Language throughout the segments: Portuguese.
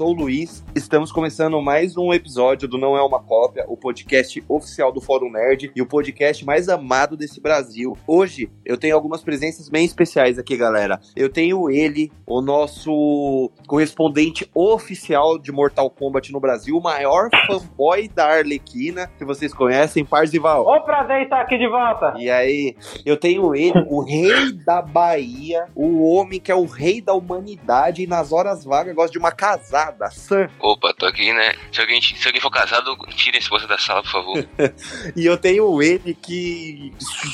sou o Luiz. Estamos começando mais um episódio do Não É Uma Cópia, o podcast oficial do Fórum Nerd e o podcast mais amado desse Brasil. Hoje eu tenho algumas presenças bem especiais aqui, galera. Eu tenho ele, o nosso correspondente oficial de Mortal Kombat no Brasil, o maior fanboy da Arlequina, que vocês conhecem, Parzival. Ô, prazer estar aqui de volta. E aí, eu tenho ele, o rei da Bahia, o homem que é o rei da humanidade e nas horas vagas gosta de uma casada da Sam. Opa, tô aqui, né? Se alguém, se alguém for casado, tire a esposa da sala, por favor. e eu tenho ele que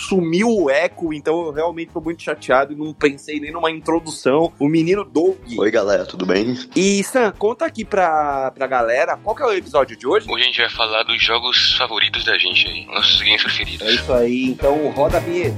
sumiu o eco, então eu realmente tô muito chateado e não pensei nem numa introdução. O menino Doug. Oi, galera, tudo bem? E Sam, conta aqui pra, pra galera qual que é o episódio de hoje. Hoje a gente vai falar dos jogos favoritos da gente aí, nossos games preferidos. É isso aí, então roda a vinheta.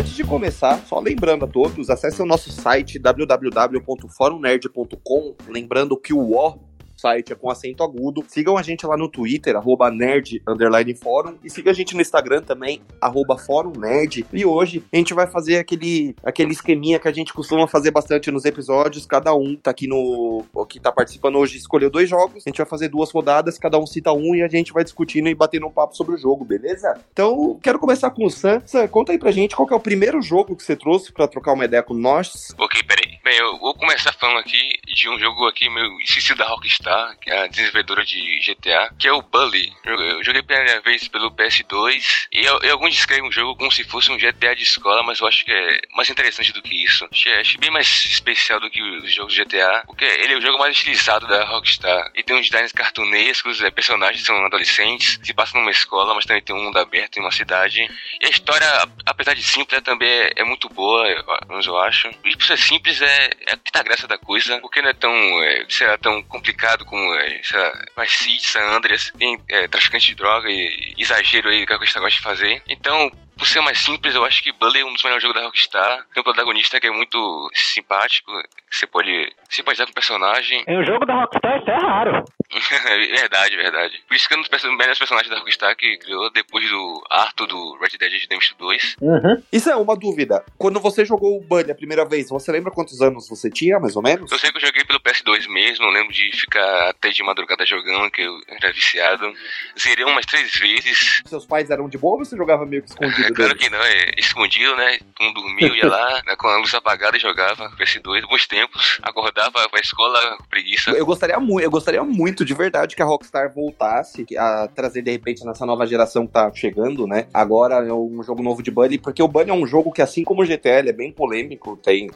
Antes de começar, só lembrando a todos, acesse o nosso site www.forumnerd.com, lembrando que o O site é com acento agudo. Sigam a gente lá no Twitter, arroba nerd, underline fórum, e siga a gente no Instagram também, arroba fórum nerd. E hoje a gente vai fazer aquele, aquele esqueminha que a gente costuma fazer bastante nos episódios, cada um tá aqui no, que tá participando hoje escolheu dois jogos, a gente vai fazer duas rodadas, cada um cita um e a gente vai discutindo e batendo um papo sobre o jogo, beleza? Então, quero começar com o Sam. Sam, conta aí pra gente qual é o primeiro jogo que você trouxe pra trocar uma ideia com nós. Ok, peraí. Bem, eu vou começar falando aqui de um jogo aqui, meu esqueci da Rockstar, que é a desenvolvedora de GTA, que é o Bully. Eu joguei pela primeira vez pelo PS2 e, e alguns descrevem o jogo como se fosse um GTA de escola, mas eu acho que é mais interessante do que isso. Achei, achei bem mais especial do que os jogos GTA, porque ele é o jogo mais estilizado da Rockstar. E tem uns designs cartunescos, é, personagens são adolescentes, se passa numa escola, mas também tem um mundo aberto em uma cidade. E a história, apesar de simples, é, também é, é muito boa, eu, eu acho. E por ser simples, é, é que tá a graça da coisa, porque não é tão, é, será tão complicado como é, sei lá, City, San Andreas, tem é, traficante de droga e exagero aí que a Rockstar gosta de fazer. Então, por ser mais simples, eu acho que Bully é um dos melhores jogos da Rockstar. Tem um protagonista que é muito simpático, você pode simpatizar com o personagem. Em um jogo da Rockstar isso é raro. verdade, verdade. Por isso que é um dos melhores personagens da Rockstar que criou depois do Arthur do Red Dead Redemption 2. Uhum. Isso é uma dúvida. Quando você jogou o Bully a primeira vez, você lembra quantos anos você tinha, mais ou menos? Eu sei que eu joguei pelo PS2 mesmo, eu lembro de ficar até de madrugada jogando, que eu era viciado. Zerei umas três vezes. Seus pais eram de boa ou você jogava meio que escondido? É, claro que não, é escondido, né? Um dormiu, ia lá, né, com a luz apagada e jogava PS2, bons tempos. Acordava pra escola, preguiça. Eu gostaria muito, eu gostaria muito de verdade que a Rockstar voltasse a trazer de repente nessa nova geração que tá chegando, né? Agora é um jogo novo de Bunny, porque o Bunny é um jogo que, assim como o GTA, é bem polêmico, tem,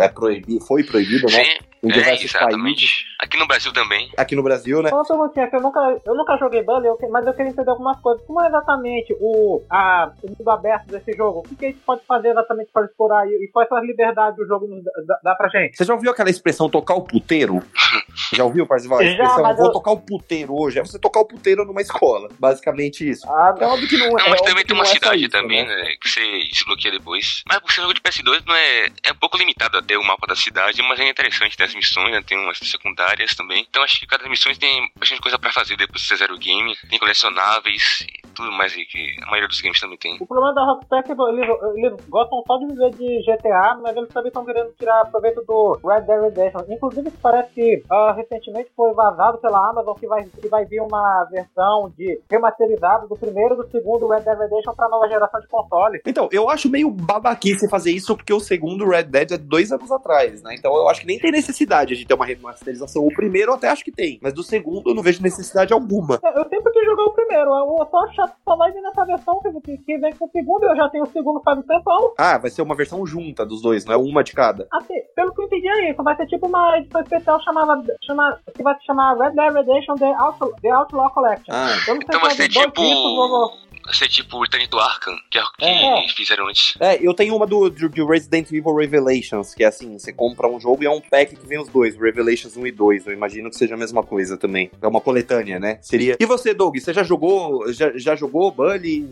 é proibido, foi proibido, né? Sim. Em é, exatamente. Países. Aqui no Brasil também. Aqui no Brasil, né? Nossa, eu nunca, eu nunca joguei Bully, mas eu queria entender algumas coisas. Como é exatamente o, a, o mundo aberto desse jogo? O que, que a gente pode fazer exatamente para explorar e, e quais são as liberdades do jogo dá, dá pra gente? Você já ouviu aquela expressão tocar o puteiro? já ouviu, Parzival? Já, mas vou eu... tocar o puteiro hoje. É você tocar o puteiro numa escola. Basicamente isso. Ah, é óbvio que não, não é. Mas também tem uma é cidade isso, também, né? né? Que você desbloqueia depois. Mas por ser jogo de PS2 não é, é um pouco limitado até o mapa da cidade, mas é interessante ter as missões, né? Tem umas secundárias também. Então acho que cada missão tem bastante coisa pra fazer depois de zero o game. Tem colecionáveis e tudo mais aí que a maioria dos games também tem. O problema da Rockstar é que eles, eles gostam só de viver de GTA, mas eles também estão querendo tirar proveito do Red Dead Redemption. Inclusive parece que uh, recentemente foi vazado pela Amazon que vai, que vai vir uma versão de remasterizado do primeiro e do segundo Red Dead Redemption pra nova geração de consoles. Então, eu acho meio babaquice fazer isso porque o segundo Red Dead é dois anos atrás, né? Então eu acho que nem tem necessidade de ter uma remasterização. O primeiro eu até acho que tem, mas do segundo eu não vejo necessidade alguma. É, eu sempre quis jogar o primeiro, eu só acho só vai vir nessa versão que, que vem com o segundo, eu já tenho o segundo faz um tempão. Ah, vai ser uma versão junta dos dois, não é uma de cada. Assim, pelo que eu entendi é isso, vai ser tipo uma edição especial chamada, chama, que vai se chamar Red Dead Redemption The Outlaw, The Outlaw Collection. Ah. então vai ser tipo... Discos, ser tipo o Return to Arkham, que é o que É. fizeram antes. É, eu tenho uma do, do, do Resident Evil Revelations, que é assim, você compra um jogo e é um pack que vem os dois, Revelations 1 e 2. Eu imagino que seja a mesma coisa também. É uma coletânea, né? Seria. E você, Doug, você já jogou. Já, já jogou Bully?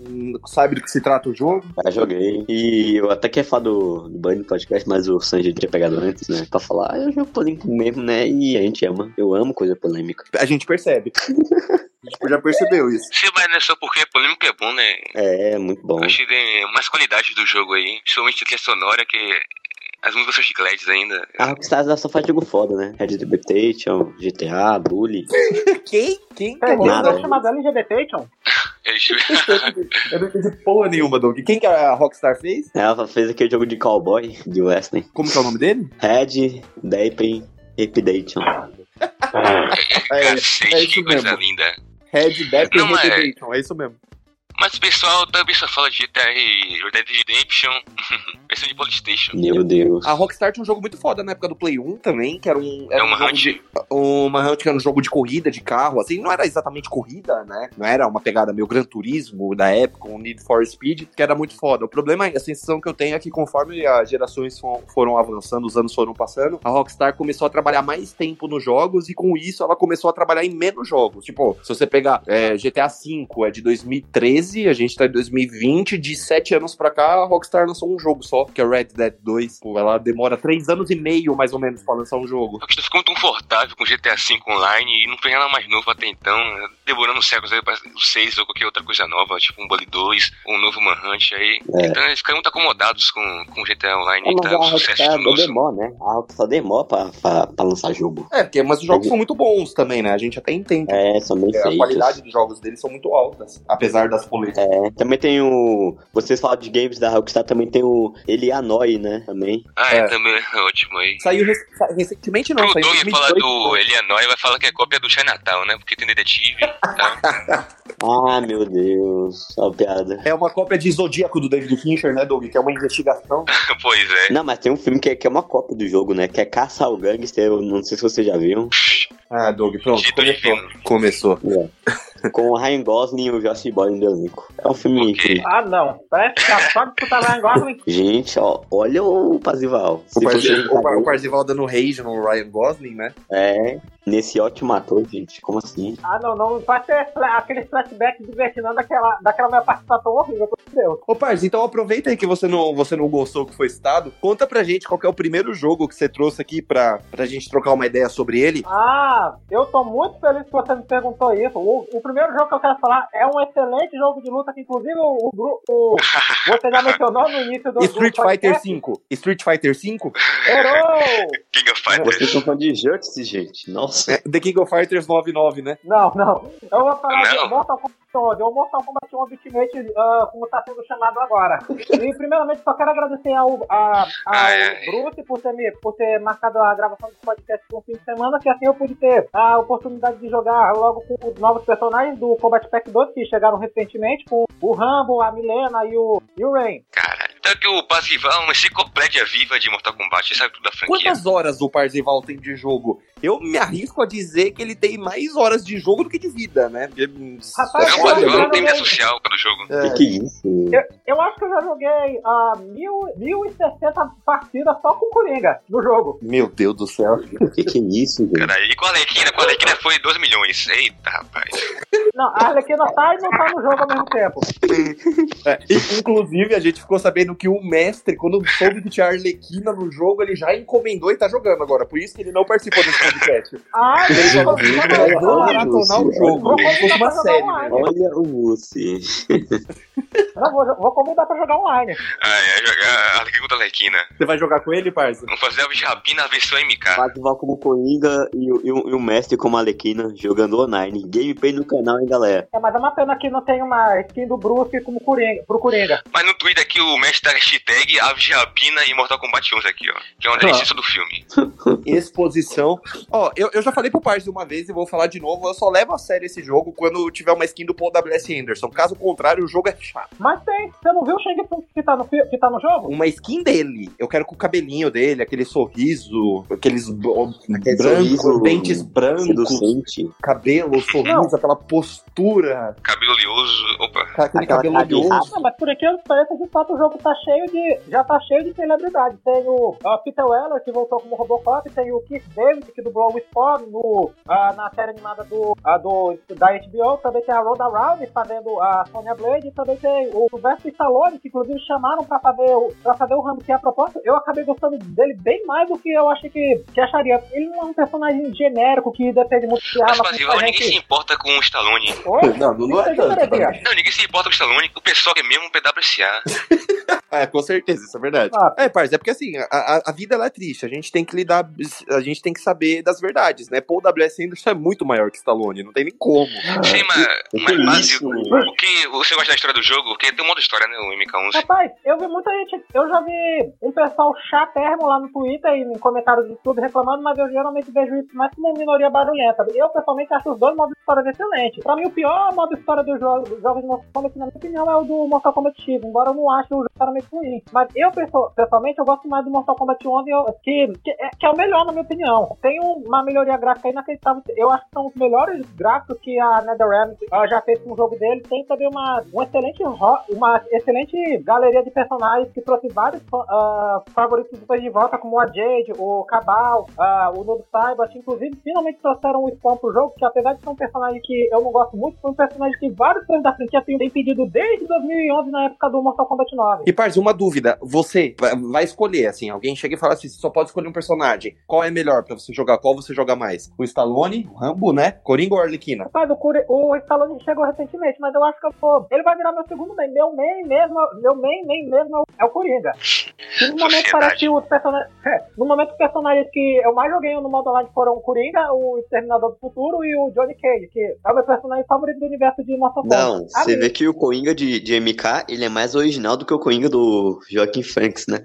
Sabe do que se trata o jogo? Já joguei. E eu até queria falar do, do Bunny Podcast, mas o Sanji tinha pegado antes, né? Pra falar, ah, um jogo polêmico mesmo, né? E a gente ama. Eu amo coisa polêmica. A gente percebe. A gente já percebeu isso. Se mas não é só porque é polêmico é bom, né? É, é muito bom. Eu achei que tem umas qualidades do jogo aí, principalmente a trilha sonora, que as músicas são chicletes ainda. A Rockstar só faz jogo foda, né? Red Dead Redemption, GTA, Bully. Quem? Quem? Tem um Nada. jogo chamado LGBtation? Eu- Eu não entendi porra nenhuma, Doug. Quem que a Rockstar fez? Ela fez aquele jogo de cowboy, de western. Como que é o nome dele? Red Dead Redemption. É, Cacete, é isso mesmo. linda. Red Não, mas- Redemption, é isso mesmo. Mas o pessoal também só fala de GTA Red Dead Redemption, versão de Polystation. Meu Deus. A Rockstar tinha um jogo muito foda na época do Play 1 também, que era um. Era É um uma jogo Hunt. de, uma Hunt que era um jogo de corrida de carro, assim, não era exatamente corrida, né? Não era uma pegada meio Gran Turismo da época, um Need for Speed, que era muito foda. O problema, a sensação que eu tenho é que conforme as gerações fo- foram avançando, os anos foram passando, a Rockstar começou a trabalhar mais tempo nos jogos e com isso ela começou a trabalhar em menos jogos. Tipo, se você pegar é, GTA V é de 2013, a gente tá em 2020, de sete anos pra cá, a Rockstar lançou um jogo só, que é Red Dead 2. Pô, ela demora três anos e meio, mais ou menos, pra lançar um jogo. A ficou muito confortável com GTA V online e não fez nada mais novo até então, né? Demorando séculos aí para o 6 ou qualquer outra coisa nova, tipo um Bully 2 ou um novo Manhunt aí. É. Então eles ficaram muito acomodados com, com GTA Online É, mas tá a um sucesso estrondoso. demora, né? A Rockstar demora pra, pra, pra lançar jogo. É, porque, mas os jogos são muito bons também, né? A gente até entende. É, são bem A feitos. qualidade dos jogos deles são muito altas, apesar das polêmicas. É, também tem o. Vocês falam de games da Rockstar, também tem o Elianoi, né? Também. Ah, é, É. também é ótimo aí. Saiu rec- recentemente, não, Pro em Doug falar 2018. do Elianói vai falar que é cópia do Chinatown, né? Porque tem detetive, tá? Ah, meu Deus. Ó, piada. É uma cópia de Zodíaco do David Fincher, né, Doug? Que é uma investigação. pois é. Não, mas tem um filme que é, que é uma cópia do jogo, né? Que é Caça ao Gangster. Eu não sei se vocês já viram. Ah, Doug, pronto, começou. Começou. Com o Ryan Gosling e o Josh Brolin do elenco. É um filme Ok. incrível. Ah, não. Parece que só de escutar Ryan Gosling. Gente, ó, olha o Pazival. O, Parzival, você o, o Parzival dando rage no Ryan Gosling, né? É, nesse ótimo ator, gente. Como assim? Ah, não, não. Fla- aquele flashback do Vietnã daquela, daquela minha participação horrível, por Deus. Ô, Parzi, então aproveita aí que você não, você não gostou que foi citado. Conta pra gente qual que é o primeiro jogo que você trouxe aqui pra, pra gente trocar uma ideia sobre ele. Ah, eu tô muito feliz que você me perguntou isso. O, o primeiro jogo que eu quero falar é um excelente jogo de luta que, inclusive, o, o, o- você já mencionou no início do, Street do Fighter. V. Street Fighter V? Errou! King of Vocês Fighters. estão falando de Justice, gente. Nossa. É, The King of Fighters 99, né? Não, não. Eu vou falar Não. de Mortal Kombat 11, ou Mortal Kombat 1 Ultimate, ah, como tá sendo chamado agora. E, primeiramente, só quero agradecer ao, a, ao. Bruce por ter, me, por ter marcado a gravação do podcast por um fim de semana, que assim eu pude ter a oportunidade de jogar logo com os novos personagens do Combat Pack 2, que chegaram recentemente, com o Rambo, a Milena e o, e o Rain. Então que o Pazival é uma enciclopédia viva de Mortal Kombat, ele sabe tudo da franquia. Quantas horas o Parzival tem de jogo? Eu me arrisco a dizer que ele tem mais horas de jogo do que de vida, né? Rapaz, Não, o Pazival eu não tem joguei- vida social para o jogo. Que É. que é isso? Eu, eu acho que eu já joguei ah, mil, 1060 partidas só com Coringa no jogo. Meu Deus do céu. Que que é isso, gente? Caralho, e com a Alequina? Com a Alequina foi 12 milhões. Eita, rapaz. Não, a Arlequina tá e não tá no jogo ao mesmo tempo. É, inclusive, a gente ficou sabendo que o mestre, quando soube que tinha Arlequina no jogo, ele já encomendou e tá jogando agora. Por isso que ele não participou desse podcast. Ah, Ele vou maratonar o jogo. Vou Como uma série, jogar né? online. Olha o Lucy. Não, vou, vou convidar pra jogar online. Ah, é, jogar a Alequina contra a Alequina. Você vai jogar com ele, parça? Vamos fazer a Jabi na versão MK. Pazival como Coringa e, o- e o- e o mestre como Alequina jogando online. Gameplay no canal, hein, galera? É, mas é uma pena que não tem uma skin do Bruce como Coringa, pro Coringa. Mas no Twitter aqui o mestre está hashtag Aves de Rapina e Mortal Kombat 11 aqui, ó. Que é uma delícia do filme. Exposição. Ó, eu, eu já falei pro Parse uma vez e vou falar de novo. Eu só levo a sério esse jogo quando tiver uma skin do Paul W.S. Anderson. Caso contrário, o jogo é chato. Mas tem, você não viu o Shang Tsung que tá no, que tá no jogo? Uma skin dele. Eu quero com o cabelinho dele, aquele sorriso, aqueles Aquele brancos, sorriso dentes brancos, cabelo, sorriso, aquela postura, Cabelo oleoso. Opa. aquele Aquela cabelo oleoso. Não, mas por aqui parece de fato o jogo tá cheio de. Já tá cheio de celebridade. Tem o ah, Peter Weller, que voltou como Robocop, tem o Keith David, que dublou o Spawn no, ah, na série animada do, ah, do, da HBO, também tem a Rhoda Rousey fazendo a Sonya Blade, e também tem o Sylvester Stallone, que inclusive chamaram pra fazer o, pra fazer o Rambo, que é a proposta. Eu acabei gostando dele bem mais do que eu achei que, que acharia. Ele não é um personagem genérico que depende muito de Mas, arma. A ninguém se gente- importa com o Stallone. Oi? Não, não, não é é tanto. Não, ninguém se importa com o Stallone. O pessoal que é mesmo um PWCA. É, com certeza, isso é verdade. Ah. É, parça, é porque assim, a, a, vida ela é triste, a gente tem que lidar, a gente tem que saber das verdades, né? Paul W.S. Anderson é muito maior que Stallone, não tem nem como. Sim, mas, que mas base, isso? o que você gosta da história do jogo? Porque tem um monte de história, né? O MK11. Rapaz, eu vi muita gente. Eu já vi um pessoal chatérrimo lá no Twitter e em comentários do YouTube reclamando, mas eu geralmente vejo isso mais como uma minoria barulhenta. Eu, pessoalmente, acho os dois modos de história excelentes. Pra mim, o pior modo de história dos jogos, dos jogos de Mortal Kombat, na minha opinião, é o do Mortal Kombat X, embora eu não ache o jogo Mas eu, pessoalmente, eu gosto mais do Mortal Kombat 11, eu- que, que, é, que é o melhor, na minha opinião. Tem um- uma melhoria gráfica inacreditável. Eu acho que são os melhores gráficos que a NetherRealm já fez com o jogo dele. Tem também uma, um excelente uma excelente galeria de personagens que trouxe vários ah, favoritos depois de volta, como a Jade, o Cabal, ah, o Noob Saibot. Inclusive, finalmente trouxeram o Spawn pro jogo, que apesar de ser um personagem que eu não gosto muito, foi um personagem que vários fãs da franquia têm pedido desde 2011, na época do Mortal Kombat 9. E, parça, uma dúvida, você vai- escolher, assim, alguém chega e fala assim, você só pode escolher um personagem, qual é melhor pra você jogar, qual você joga mais? O Stallone, o Rambo, né? Coringa ou Arlequina? Rapaz, o, Curi- o Stallone chegou recentemente, mas eu acho que eu vou. Ele vai virar meu segundo main. Meu main mesmo, meu main, main mesmo é o- Coringa. E no momento parece que os personagens. É, no momento os personagens que eu mais joguei no modo online foram o Coringa, o Exterminador do Futuro e o Johnny Cage, que é o meu personagem favorito do universo de Mortal Kombat. Não, A você vê que o Coringa de, de MK, ele é mais original do que o Coringa do Joaquim Phoenix, né?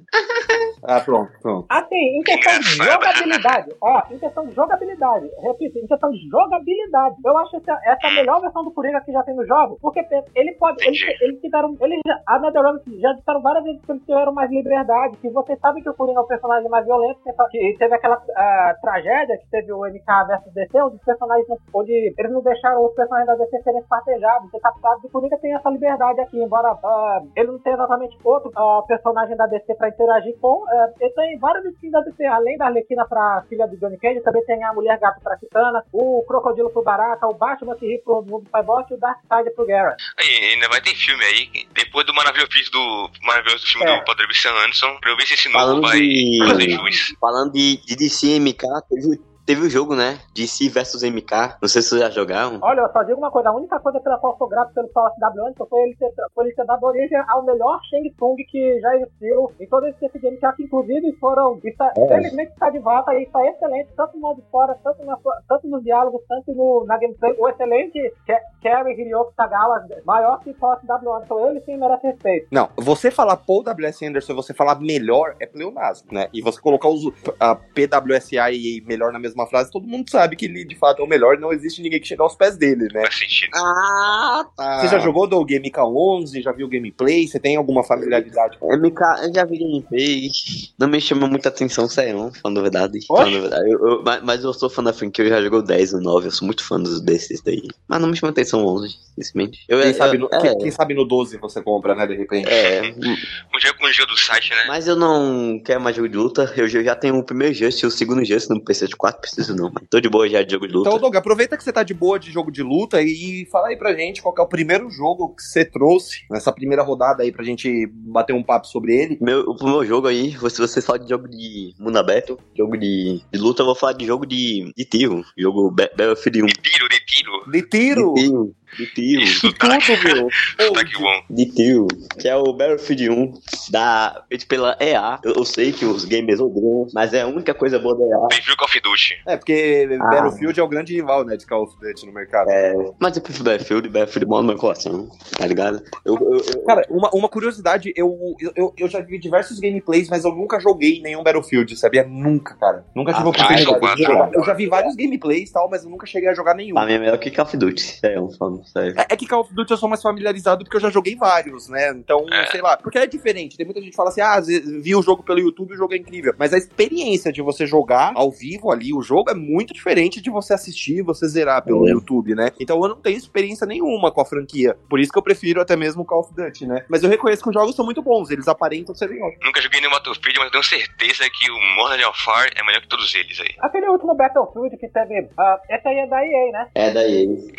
Ah, pronto, pronto. Assim, em questão de Engraçado. jogabilidade, ó, em questão de jogabilidade, repito, em questão de jogabilidade, eu acho essa, essa a melhor versão do Coringa que já tem no jogo, porque ele pode, eles, tiveram, eles já, a NetherRealm já disseram várias vezes que eles tiveram mais liberdade, que vocês sabem que o Coringa é o personagem mais violento, que, que teve aquela ah, tragédia que teve o MK versus DC, onde os personagens, não- onde eles não deixaram os personagens da DC serem espartejados, decapitados, e o Coringa tem essa liberdade aqui, embora ah, ele não tenha exatamente outro ah, personagem da DC pra interagir com, ah, ele tem várias skins da DC, além da Arlequina pra filha do Johnny Cage, também tem a Mulher Gato pra Kitana, o Crocodilo pro Baraka, o Batman que ri pro Noob Saibot e o Darkseid pro Garrett. Aí, ainda vai ter filme aí. Depois do maravilhoso do maravilhoso filme É. do Padre Luciano Anderson, pra eu ver se esse novo Falando vai de- fazer jus. Falando de, de DC MK, teve, teve o jogo, né? DC versus MK. Não sei se vocês já jogaram. Olha, eu só digo uma coisa, a única coisa pela qual eu sou grato pelo Sol SW Anderson foi ele, ter, foi ele ter dado origem ao melhor Shang Tsung que já existiu em todo esse game, que inclusive foram, está, felizmente está de volta e está excelente, tanto no modo história, tanto, na, tanto nos diálogos, tanto no, na gameplay, o excelente Ke- Kerry Hiroki Tagawa, maior que o Sol SW Anderson, ele sim merece respeito. Não, você falar Paul W.S. Anderson e você falar melhor é pleonasmo, né? E você colocar os, a PWSA e melhor na mesma frase, todo mundo sabe que ele de fato é o melhor, não existe ninguém que chegue aos pés dele, né? Faz sentido. Ah, tá. Você já jogou do Game K11, já viu gameplay? Você tem alguma familiaridade? MK, eu já vi gameplay. Não me chama muita atenção, sério, falando a verdade. Falando a verdade. Eu- eu- mas, eu sou fã da franquia, eu já joguei o 10, o 9, eu sou muito fã dos desses daí. Mas não me chama atenção o 11, simplesmente. Eu, Quem eu- sabe, no, é, quem, quem sabe no 12 você compra, né, de repente? é, Um jogo com o jogo do site, né? mas eu não quero mais jogo de luta. Eu já tenho o primeiro Just e o segundo Just no PC de 4, preciso não. Mas tô de boa já de jogo de luta. Então, Doug, aproveita que você tá de boa de jogo de luta e fala aí pra gente qual que é o primeiro jogo que você trouxe nessa primeira rodada aí pra gente bater um papo sobre ele. Meu, o meu jogo aí, se você fala de jogo de mundo aberto, jogo de, de luta, eu vou falar de jogo de, de tiro. Jogo Ba- Battlefield 1. De tiro, de tiro. De tiro! De tiro. De tio. Isso, Tudo, meu. Tá que bom. De tio. Que é o Battlefield 1 da, feito pela EA. Eu, eu sei que os gamers odeiam, mas é a única coisa boa da EA. Prefiro Call of Duty. É, porque Ah. Battlefield é o grande rival, né, de Call of Duty no mercado. É, mas eu prefiro Battlefield, Battlefield mora no meu coração, tá ligado? Eu, eu, eu- Cara, uma, uma curiosidade, eu, eu, eu já vi diversos gameplays, mas eu nunca joguei nenhum Battlefield, sabia? Nunca, cara. Nunca tive Ah, oportunidade jogar. jogado. Eu já vi vários gameplays e tal, mas eu nunca cheguei a jogar nenhum. pra mim é melhor que Call of Duty. É, um É, é que Call of Duty eu sou mais familiarizado porque eu já joguei vários, né? Então, É. sei lá. Porque é diferente. Tem muita gente que fala assim: ah, vi o jogo pelo YouTube e o jogo é incrível. Mas a experiência de você jogar ao vivo ali o jogo é muito diferente de você assistir e você zerar pelo É. YouTube, né? Então eu não tenho experiência nenhuma com a franquia. Por isso que eu prefiro até mesmo Call of Duty, né? Mas eu reconheço que os jogos são muito bons, eles aparentam ser bons. Nunca joguei nenhum Battlefield, mas eu tenho certeza que o Modern Warfare é melhor que todos eles aí. Aquele último Battlefield que teve. ah, esse aí é da EA, né? É daí.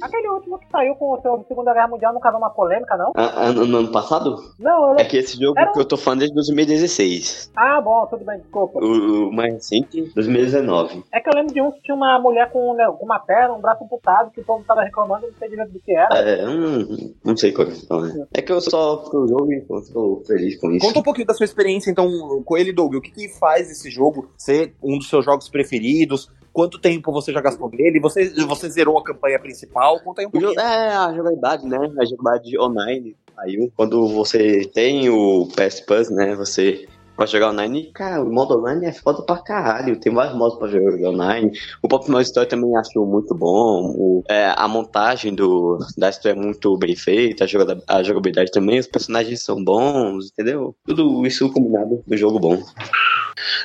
Aquele último que saiu com o seu Segunda Guerra Mundial não causou uma polêmica, não? Ah, ah, no no ano passado? Não, eu É que esse jogo Era que eu tô falando desde 2016. Ah, bom, tudo bem, desculpa. O, o mais recente, 2019. É que eu lembro de um que tinha uma mulher com, né, com uma perna, um braço amputado, que o povo tava reclamando, eu não sei direito do que era. É, hum, não sei qual é a né? É que eu só pro jogo e eu tô feliz com isso. Conta um pouquinho da sua experiência, então, com ele, Doug. O que, que faz esse jogo ser um dos seus jogos preferidos? Quanto tempo você já gastou nele? Você, você zerou a campanha principal? Conta aí um pouquinho. é, a jogabilidade, né? A jogabilidade online saiu. Quando você tem o PS Plus, né? Você pode jogar online. Cara, o modo online é foda pra caralho. Tem vários modos pra jogar online. O próprio modo história também acho muito bom. O- é, a montagem do, da história é muito bem feita. A, joga- a jogabilidade também. Os personagens são bons, entendeu? Tudo isso combinado do jogo bom.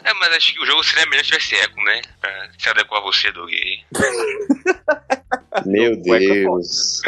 É, mas acho que o jogo seria melhor se tivesse eco, né? Pra se adequar a você, Doug. Meu pra Deus.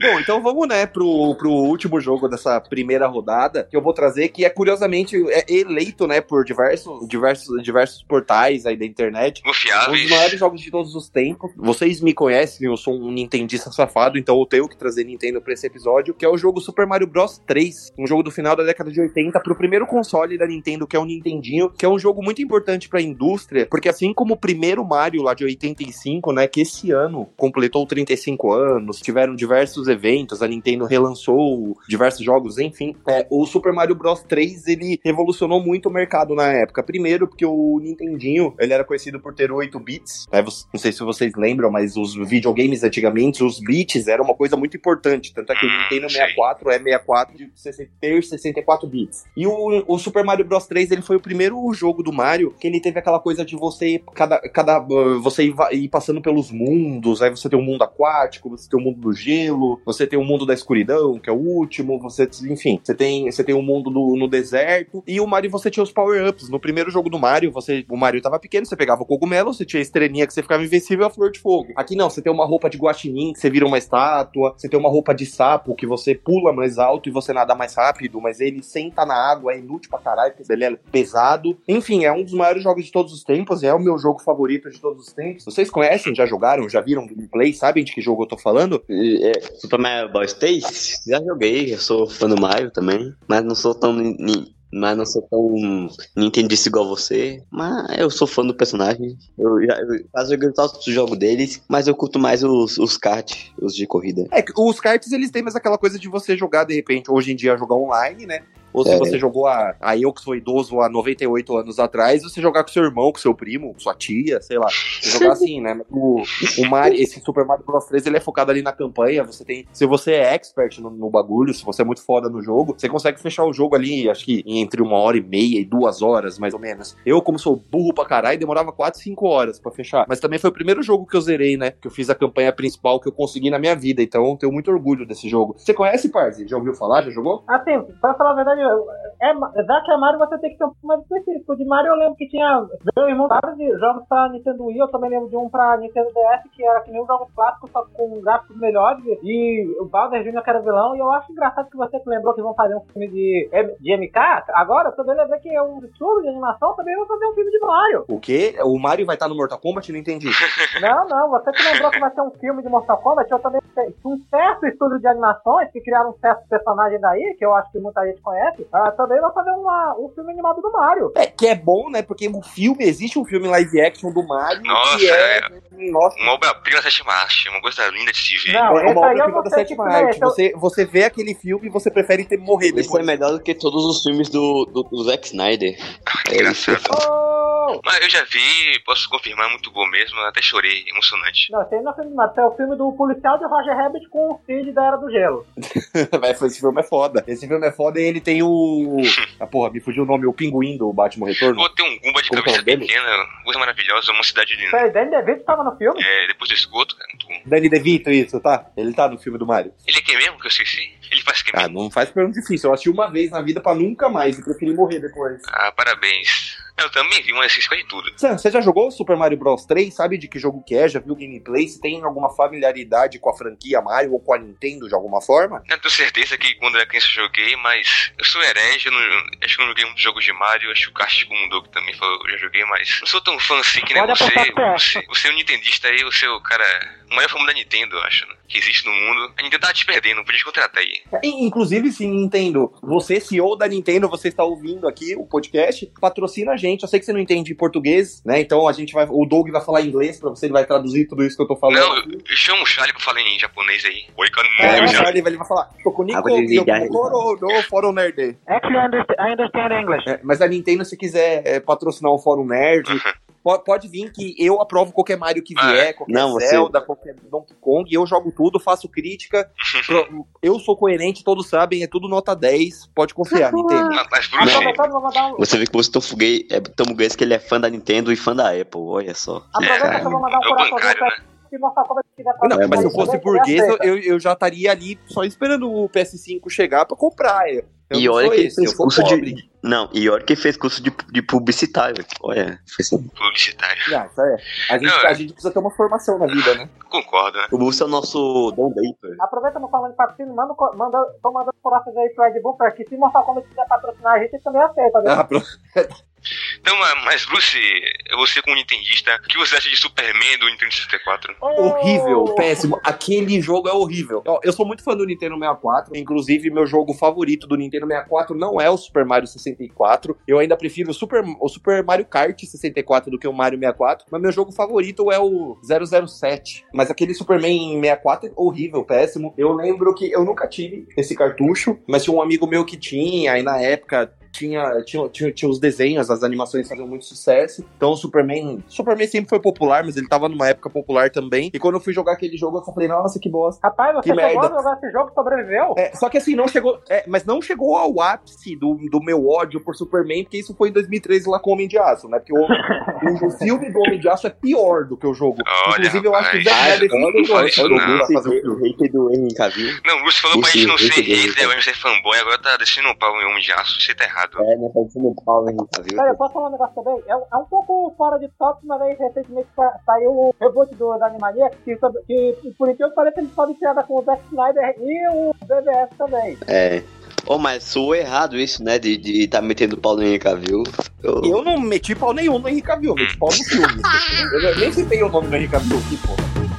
Bom, então vamos, né, pro, pro último jogo dessa primeira rodada, que eu vou trazer, que é curiosamente é eleito, né, por diversos, diversos, diversos portais aí da internet. Um dos maiores jogos de todos os tempos. Vocês me conhecem, eu sou um nintendista safado, então eu tenho que trazer Nintendo pra esse episódio, que é o jogo Super Mario Bros 3, um jogo do final da década de 80 pro primeiro console da Nintendo, que é o Nintendinho, que é um jogo muito importante pra indústria, porque assim como o primeiro Mario lá de 85, né, que esse ano completou 35 anos, tiveram diversos eventos, a Nintendo relançou diversos jogos, enfim, é, o Super Mario Bros. 3, ele revolucionou muito o mercado na época. Primeiro porque o Nintendinho, ele era conhecido por ter 8 bits, né, não sei se vocês lembram, mas os videogames antigamente, os bits eram uma coisa muito importante, tanto é que o Nintendo sei. 64 é 64 de 60 ter 64 bits. E o, o Super Mario Bros. 3, ele foi o primeiro jogo do Mario que ele teve aquela coisa de você cada, cada uh, você ir, ir passando pelos mundos, aí você tem um mundo aquático, você tem o mundo do gelo, você tem o mundo da escuridão, que é o último, você, enfim, você tem você tem o mundo do, no deserto e o Mario você tinha os power-ups. No primeiro jogo do Mario, você o Mario tava pequeno, você pegava o cogumelo, você tinha a estrelinha que você ficava invencível a flor de fogo. Aqui não, você tem uma roupa de guaxinim que você vira uma estátua, você tem uma roupa de sapo que você pula mais alto e você nada mais rápido, mas ele senta na água, é inútil pra caralho, porque ele é pesado. Enfim, é um dos maiores jogos de todos os tempos, é o meu jogo favorito de todos os tempos. Vocês conhecem, já jogaram, já viram gameplay, sabem de que jogo eu tô falando? É, Super Mario Bros 3? Já joguei, eu sou fã do Mario também, mas não sou tão. Mas não sou tão nintendista igual você. Mas eu sou fã do personagem. Eu já quase joguei todos os jogos deles, mas eu curto mais os, os kart, os de corrida. É, os karts eles têm mais aquela coisa de você jogar, de repente, hoje em dia, jogar online, né? Ou se É. você jogou a, a eu que sou idoso há 98 anos atrás, você jogar com seu irmão, com seu primo, sua tia, sei lá. Você jogar assim, né? O, o Mario, esse Super Mario Bros 3 ele é focado ali na campanha. Você tem. Se você é expert no, no bagulho, se você é muito foda no jogo, você consegue fechar o jogo ali, acho que entre uma hora e meia e duas horas, mais ou menos. Eu, como sou burro pra caralho, demorava 4, 5 horas pra fechar. Mas também foi o primeiro jogo que eu zerei, né? Que eu fiz a campanha principal que eu consegui na minha vida. Então eu tenho muito orgulho desse jogo. Você conhece, Parzi? Já ouviu falar? Já jogou? Assim, pra falar a verdade, eu- é, já que é Mario, você tem que ter um pouco mais específico. De Mario eu lembro que tinha, meu irmão, vários jogos pra Nintendo Wii, eu também lembro de um pra Nintendo DS, que era que nem os jogos clássicos, só com gráficos melhores, e o Bowser Jr. que era vilão, e eu acho engraçado que você que lembrou que vão fazer um filme de, de MK, agora eu também lembrei que é um estudo de animação, também vão fazer um filme de Mario. O quê? O Mario vai estar no Mortal Kombat? Não entendi. Não, não, você que lembrou que vai ter um filme de Mortal Kombat, eu também. Um certo estúdio de animações que criaram um certo personagem daí, que eu acho que muita gente conhece, ah, também daí vai fazer uma, um filme animado do Mario. É, que é bom, né? Porque o filme, existe um filme live action do Mario Nossa, que é. é. Nossa, Uma obra-prima da sétima arte, uma coisa linda de se ver. Não, é uma aí eu obra não da sei sétima é arte. eu- Você, você vê aquele filme e você prefere ter morrido Esse é melhor do que todos os filmes do, do, do Zack Snyder. Ah, que engraçado. Oh! Mas eu já vi, posso confirmar, é muito bom mesmo, até chorei, emocionante. Não, esse aí não é filme animado, esse é o filme do policial de Roger Rabbit com o Cid da Era do Gelo. Vai, Esse filme é foda. Esse filme é foda e ele tem o. Ah, porra, me fugiu o nome, o pinguim do Batman Retorno. Pô, tem um Gumba de Como é cabeça dele? pequena, coisa maravilhosa, uma cidade linda. Peraí, Danny DeVito tava no filme? É, depois do esgoto, cara, bom. Danny DeVito, isso, tá? Ele tá no filme do Mario. Ele é quem mesmo que eu esqueci? Ele faz quem Ah, mesmo? não faz pergunta difícil. Eu assisti uma vez na vida pra nunca mais e preferi morrer depois. Ah, parabéns. Eu também vi, mas fiz quase tudo. Sam, você já jogou Super Mario Bros 3? Sabe de que jogo que é? Já viu gameplay? Se tem alguma familiaridade com a franquia Mario ou com a Nintendo de alguma forma? Eu tenho certeza que quando era criança eu joguei, mas eu sou herege, eu não, acho que eu não joguei muitos jogos de Mario, acho que o Castigo Mudou que também falou, eu já joguei, mas não sou tão fã assim que nem Pode você. Você, você é um Nintendista aí, você é o cara, o maior fã da Nintendo, eu acho, né, que existe no mundo. A Nintendo tá te perdendo, podia te contratar aí. In- Inclusive, se Nintendo, você, CEO da Nintendo, você está ouvindo aqui o podcast, patrocina a gente. Eu sei que você não entende português, né? Então a gente vai. O Doug vai falar inglês pra você, ele vai traduzir tudo isso que eu tô falando. Não, eu, eu chamo o Charlie pra falar em japonês aí. Oi, cara, É, eu o Charlie ele vai falar. Yokokoro, no Fórum Nerd. Actually, I understand, I understand English. É, mas a Nintendo, se quiser é, patrocinar o Fórum Nerd, po- pode vir que eu aprovo qualquer Mario que vier, qualquer Não, você- Zelda, qualquer Donkey Kong, eu jogo tudo, faço crítica. Eu sou coerente, todos sabem, é tudo nota 10. Pode confiar, Nintendo. Mas, mas Ah. Você vê que você tão fuguei, é tão burguês que ele é fã da Nintendo e fã da Apple, olha só. Aproveita que eu vou mandar um é o coraçãozinho pra né? Não, É, mas se eu fosse burguês, eu, eu, já estaria ali só esperando o PS5 chegar pra comprar. Eu, E não olha que esse, pobre. de. Não, e olha que fez curso de, de publicitário. Olha, fez assim. publicitário. Ah, isso é. A gente, Não, é. a gente precisa ter uma formação na vida, né? Concordo, né? O Lúcio é o nosso Don Draper. Aproveita no falando de patrocínio, manda, manda, tô mandando corações aí pro Ed Boon, pra que se mostrar como ele quiser patrocinar a gente, ele também aceita, né? Ah, pro- Então, mas- Bruce, você como nintendista, o que você acha de Superman do Nintendo 64? horrível, Oh! péssimo. Aquele jogo é horrível. Eu sou muito fã do Nintendo 64. Inclusive, meu jogo favorito do Nintendo 64 não é o Super Mario 64. Eu ainda prefiro o Super, o Super Mario Kart 64 do que o Mario 64. Mas meu jogo favorito é o 007. Mas aquele Superman 64 é horrível, péssimo. Eu lembro que eu nunca tive esse cartucho, mas tinha um amigo meu que tinha, aí na época tinha, tinha, tinha, tinha os desenhos, as animações faziam muito sucesso. Então o Superman. Superman sempre foi popular, mas ele tava numa época popular também. E quando eu fui jogar aquele jogo, eu falei, nossa, que bosta. Rapaz, você Que chegou merda. a jogar esse jogo e sobreviveu? É, só que assim, não chegou. é, mas não chegou ao ápice do, do meu ódio por Superman, porque isso foi em 2013 lá com o Homem de Aço, né? Porque o, o, o filme do Homem de Aço é pior do que o jogo. Olha, Inclusive, eu acho que o Zack rapaz. Snyder Não isso não. o hater do Henry Cavill. Não, falou pra gente não ser hater mas ser fanboy, agora tá descendo um pau em homem de aço, você tá errado. É, né? Tá. Peraí, eu posso falar um negócio também? É, é um pouco fora de tópico, mas aí recentemente sa- saiu o reboot do, da Animania, que, que por incrível que pareça, eles podem piada com o Zack Snyder e o BBS também. É. Oh, mas soou errado isso, né? De, de tá metendo pau no Henry Cavill. Eu... Eu não meti pau nenhum no Henrique Cavill, eu meti pau no filme. Eu nem citei o nome do Henrique Cavill aqui, pô.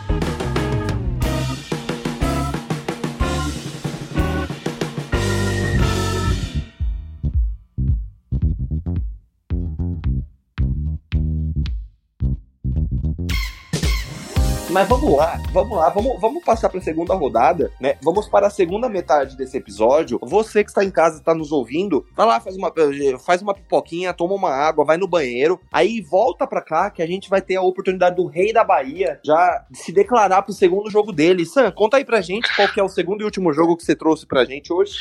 Mas vamos lá, vamos lá, vamos, vamos passar para a segunda rodada, né? Vamos para a segunda metade desse episódio. Você que está em casa, está nos ouvindo, vai lá, faz uma, faz uma pipoquinha, toma uma água, vai no banheiro, aí volta pra cá que a gente vai ter a oportunidade do Rei da Bahia já se declarar pro segundo jogo dele. Sam, conta aí pra gente qual que é o segundo e último jogo que você trouxe pra gente hoje.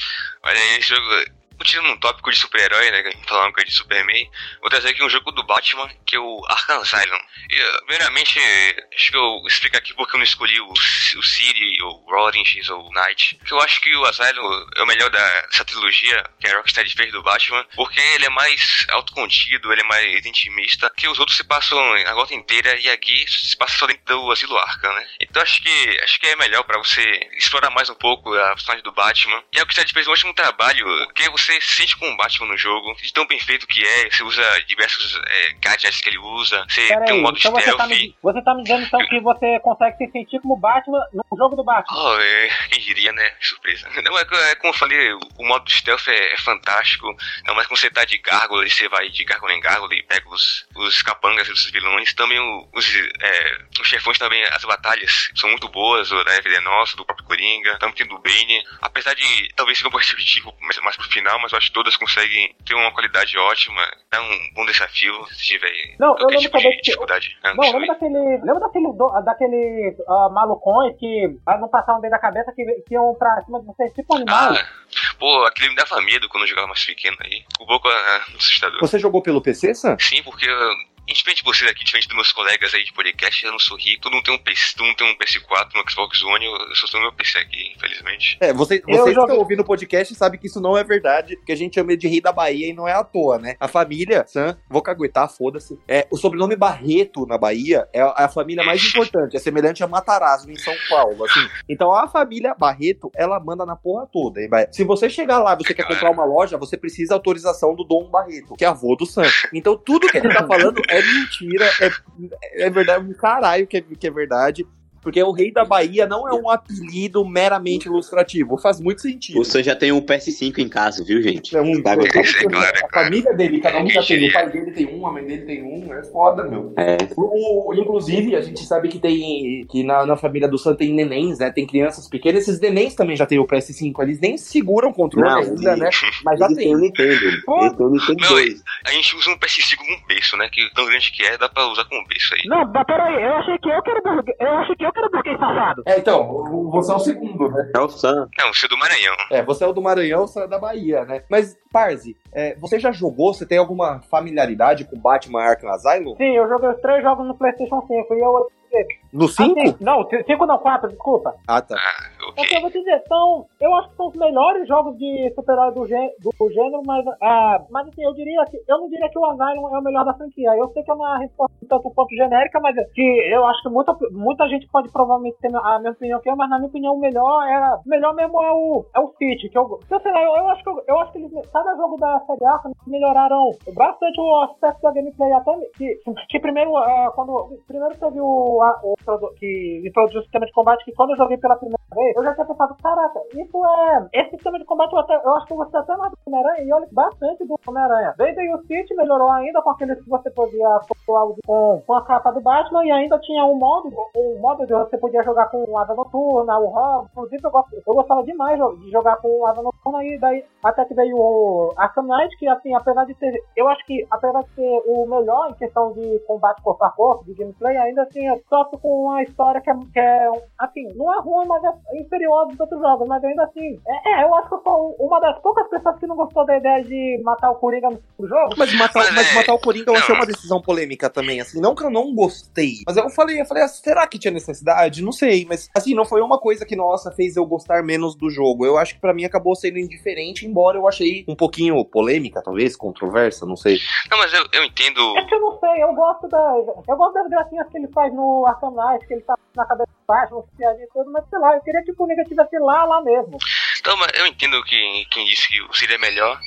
Olha, esse jogo. Continuando um tópico de super-herói, né? Falando uma coisa de Superman, vou trazer aqui um jogo do Batman, que é o Arkham Asylum. E, uh, primeiramente, acho que eu explico aqui porque eu não escolhi o, o City, ou Orange, ou Knight. Porque eu acho que o Asylum é o melhor da- dessa trilogia que a Rockstar fez do Batman, porque ele é mais autocontido, ele é mais intimista, que os outros se passam a gota inteira e aqui se passa só dentro do Asilo Arkham, né? Então acho que acho que é melhor pra você explorar mais um pouco a personagem do Batman. E a Rockstar fez um ótimo trabalho, porque você você se sente com o Batman no jogo, de tão bem feito que é, você usa diversos é, gadgets que ele usa, você Pera tem um modo então você stealth. tá, me, você tá me dizendo então que você consegue se sentir como Batman no jogo do Batman? Oh, é, quem diria, né? Surpresa. Não, é, é como eu falei, o modo stealth é, é fantástico. Não, mas quando você tá de gárgula e você vai de gárgula em gárgula e pega os, os capangas e os vilões, também os, é, os chefões também, as batalhas são muito boas, o da Venenosa, do próprio Coringa, também tem do Bane. Apesar de talvez ser um pouco repetitivo mais, mais pro final, mas eu acho que todas conseguem ter uma qualidade ótima. É um bom desafio se tiver Não, eu qualquer lembro tipo de que- dificuldade. Ah, Não, eu lembra daquele. Lembra daquele, do- daquele ah, malucões que ah, não passavam bem da cabeça que, que iam pra cima de vocês, tipo animal? Ah, pô, aquele me dava medo quando eu jogava mais pequeno aí. Um pouco ah, assustador. Você jogou pelo PC, Sam? Sim, porque uh, diferente de vocês aqui, diferente dos meus colegas aí de podcast, eu não sou rico, todo mundo tem um PC, todo mundo tem um PS4, um Xbox One, eu, só tenho meu PC aqui, infelizmente. É, você, Eu vocês que estão ouvindo o podcast sabem que isso não é verdade, que a gente chama de rei da Bahia e não é à toa, né? A família Sam, vou caguetar, foda-se. É, o sobrenome Barreto na Bahia é a, a família mais importante, é semelhante a Matarazzo em São Paulo, assim. Então a família Barreto, ela manda na porra toda. hein, Bahia? Se você chegar lá, você quer comprar uma loja, você precisa autorização do Dom Barreto, que é avô do Sam. Então tudo que ele tá falando é mentira, é, é verdade, um caralho que é, que é verdade. Porque o rei da Bahia não é um apelido meramente ilustrativo. Faz muito sentido. O Sam já tem um PS5 em casa, viu, gente? É um, Tá bom. É claro, a família dele, cada um já tem. O pai dele tem um, a mãe dele tem um. É foda, meu. É. O- inclusive, a gente sabe que tem. Que na, na família do Sam tem nenéns, né? Tem crianças pequenas. Esses nenéns também já tem o PS5. Eles nem seguram o controle Não, ainda, né? Mas já tem tem. o Nintendo. Ele tem o Nintendo Não, 2. A gente usa um PS5 como berço, né? Que tão grande que é, dá pra usar como berço aí. Não, mas peraí, eu achei que eu quero. Eu achei que eu quero burguês safado. É, então, o- você é o segundo, né? É o Sam. Não, você é do Maranhão. É, você é o do Maranhão, você é da Bahia, né? Mas, Parzi, é, você já jogou? Você tem alguma familiaridade com Batman Arkham Asylum? Sim, eu joguei os três jogos no PlayStation 5 e eu. No 5? Assim, não, 5 não, 4, desculpa. Ah, tá. Ah, É que eu vou te dizer, são, eu acho que são os melhores jogos de super-herói do, gê- do gênero, mas, ah, mas assim, eu diria que, eu não diria que o Asylum é o melhor da franquia. Eu sei que é uma resposta um tanto quanto genérica, mas que eu acho que muita, muita gente pode provavelmente ter a mesma opinião que eu, mas na minha opinião o melhor é, o melhor mesmo é o, é o City, que eu, eu sei lá, eu, eu acho que, eu, eu acho que eles, cada jogo da série melhoraram bastante o aspecto da gameplay, até que, que primeiro, ah, quando, primeiro teve o, o que introduziu o sistema de combate, que quando eu joguei pela primeira eu já tinha pensado, caraca, isso é. Esse sistema de combate eu, até, eu acho que eu gostei até mais do Homem-Aranha e olha bastante do Homem-Aranha. Desde o City melhorou ainda com aqueles que você podia pontuar com, com a capa do Batman e ainda tinha um modo, o um modo de você podia jogar com asa noturna, o Robin. Inclusive eu, gosto- eu gostava demais de jogar com asa noturna e daí até que veio o Arkham Knight, que assim, apesar de ser. Eu acho que apesar de ser o melhor em questão de combate corpo a corpo, de gameplay, ainda assim eu sofro com uma história que é, que é assim, não é ruim, mas é inferior dos outros jogos, mas ainda assim. É, é, eu acho que eu sou uma das poucas pessoas que não gostou da ideia de matar o Coringa no jogo. Mas matar, Mas mas é- matar o Coringa eu achei uma decisão polêmica também, assim. Não que eu não gostei. Mas eu falei, eu falei, ah, será que tinha necessidade? Não sei, mas assim, não foi uma coisa que, nossa, fez eu gostar menos do jogo. Eu acho que pra mim acabou sendo indiferente, embora eu achei um pouquinho polêmica, talvez, controversa, não sei. Não, mas eu, eu entendo. É que eu não sei, eu gosto da. Eu gosto das gracinhas que ele faz no Arkham Knight, que ele tá na cabeça baixa, no piadinha e tudo, mas sei lá, eu queria que o Coringa tivesse lá, lá mesmo. Então, mas eu entendo que quem disse que seria melhor.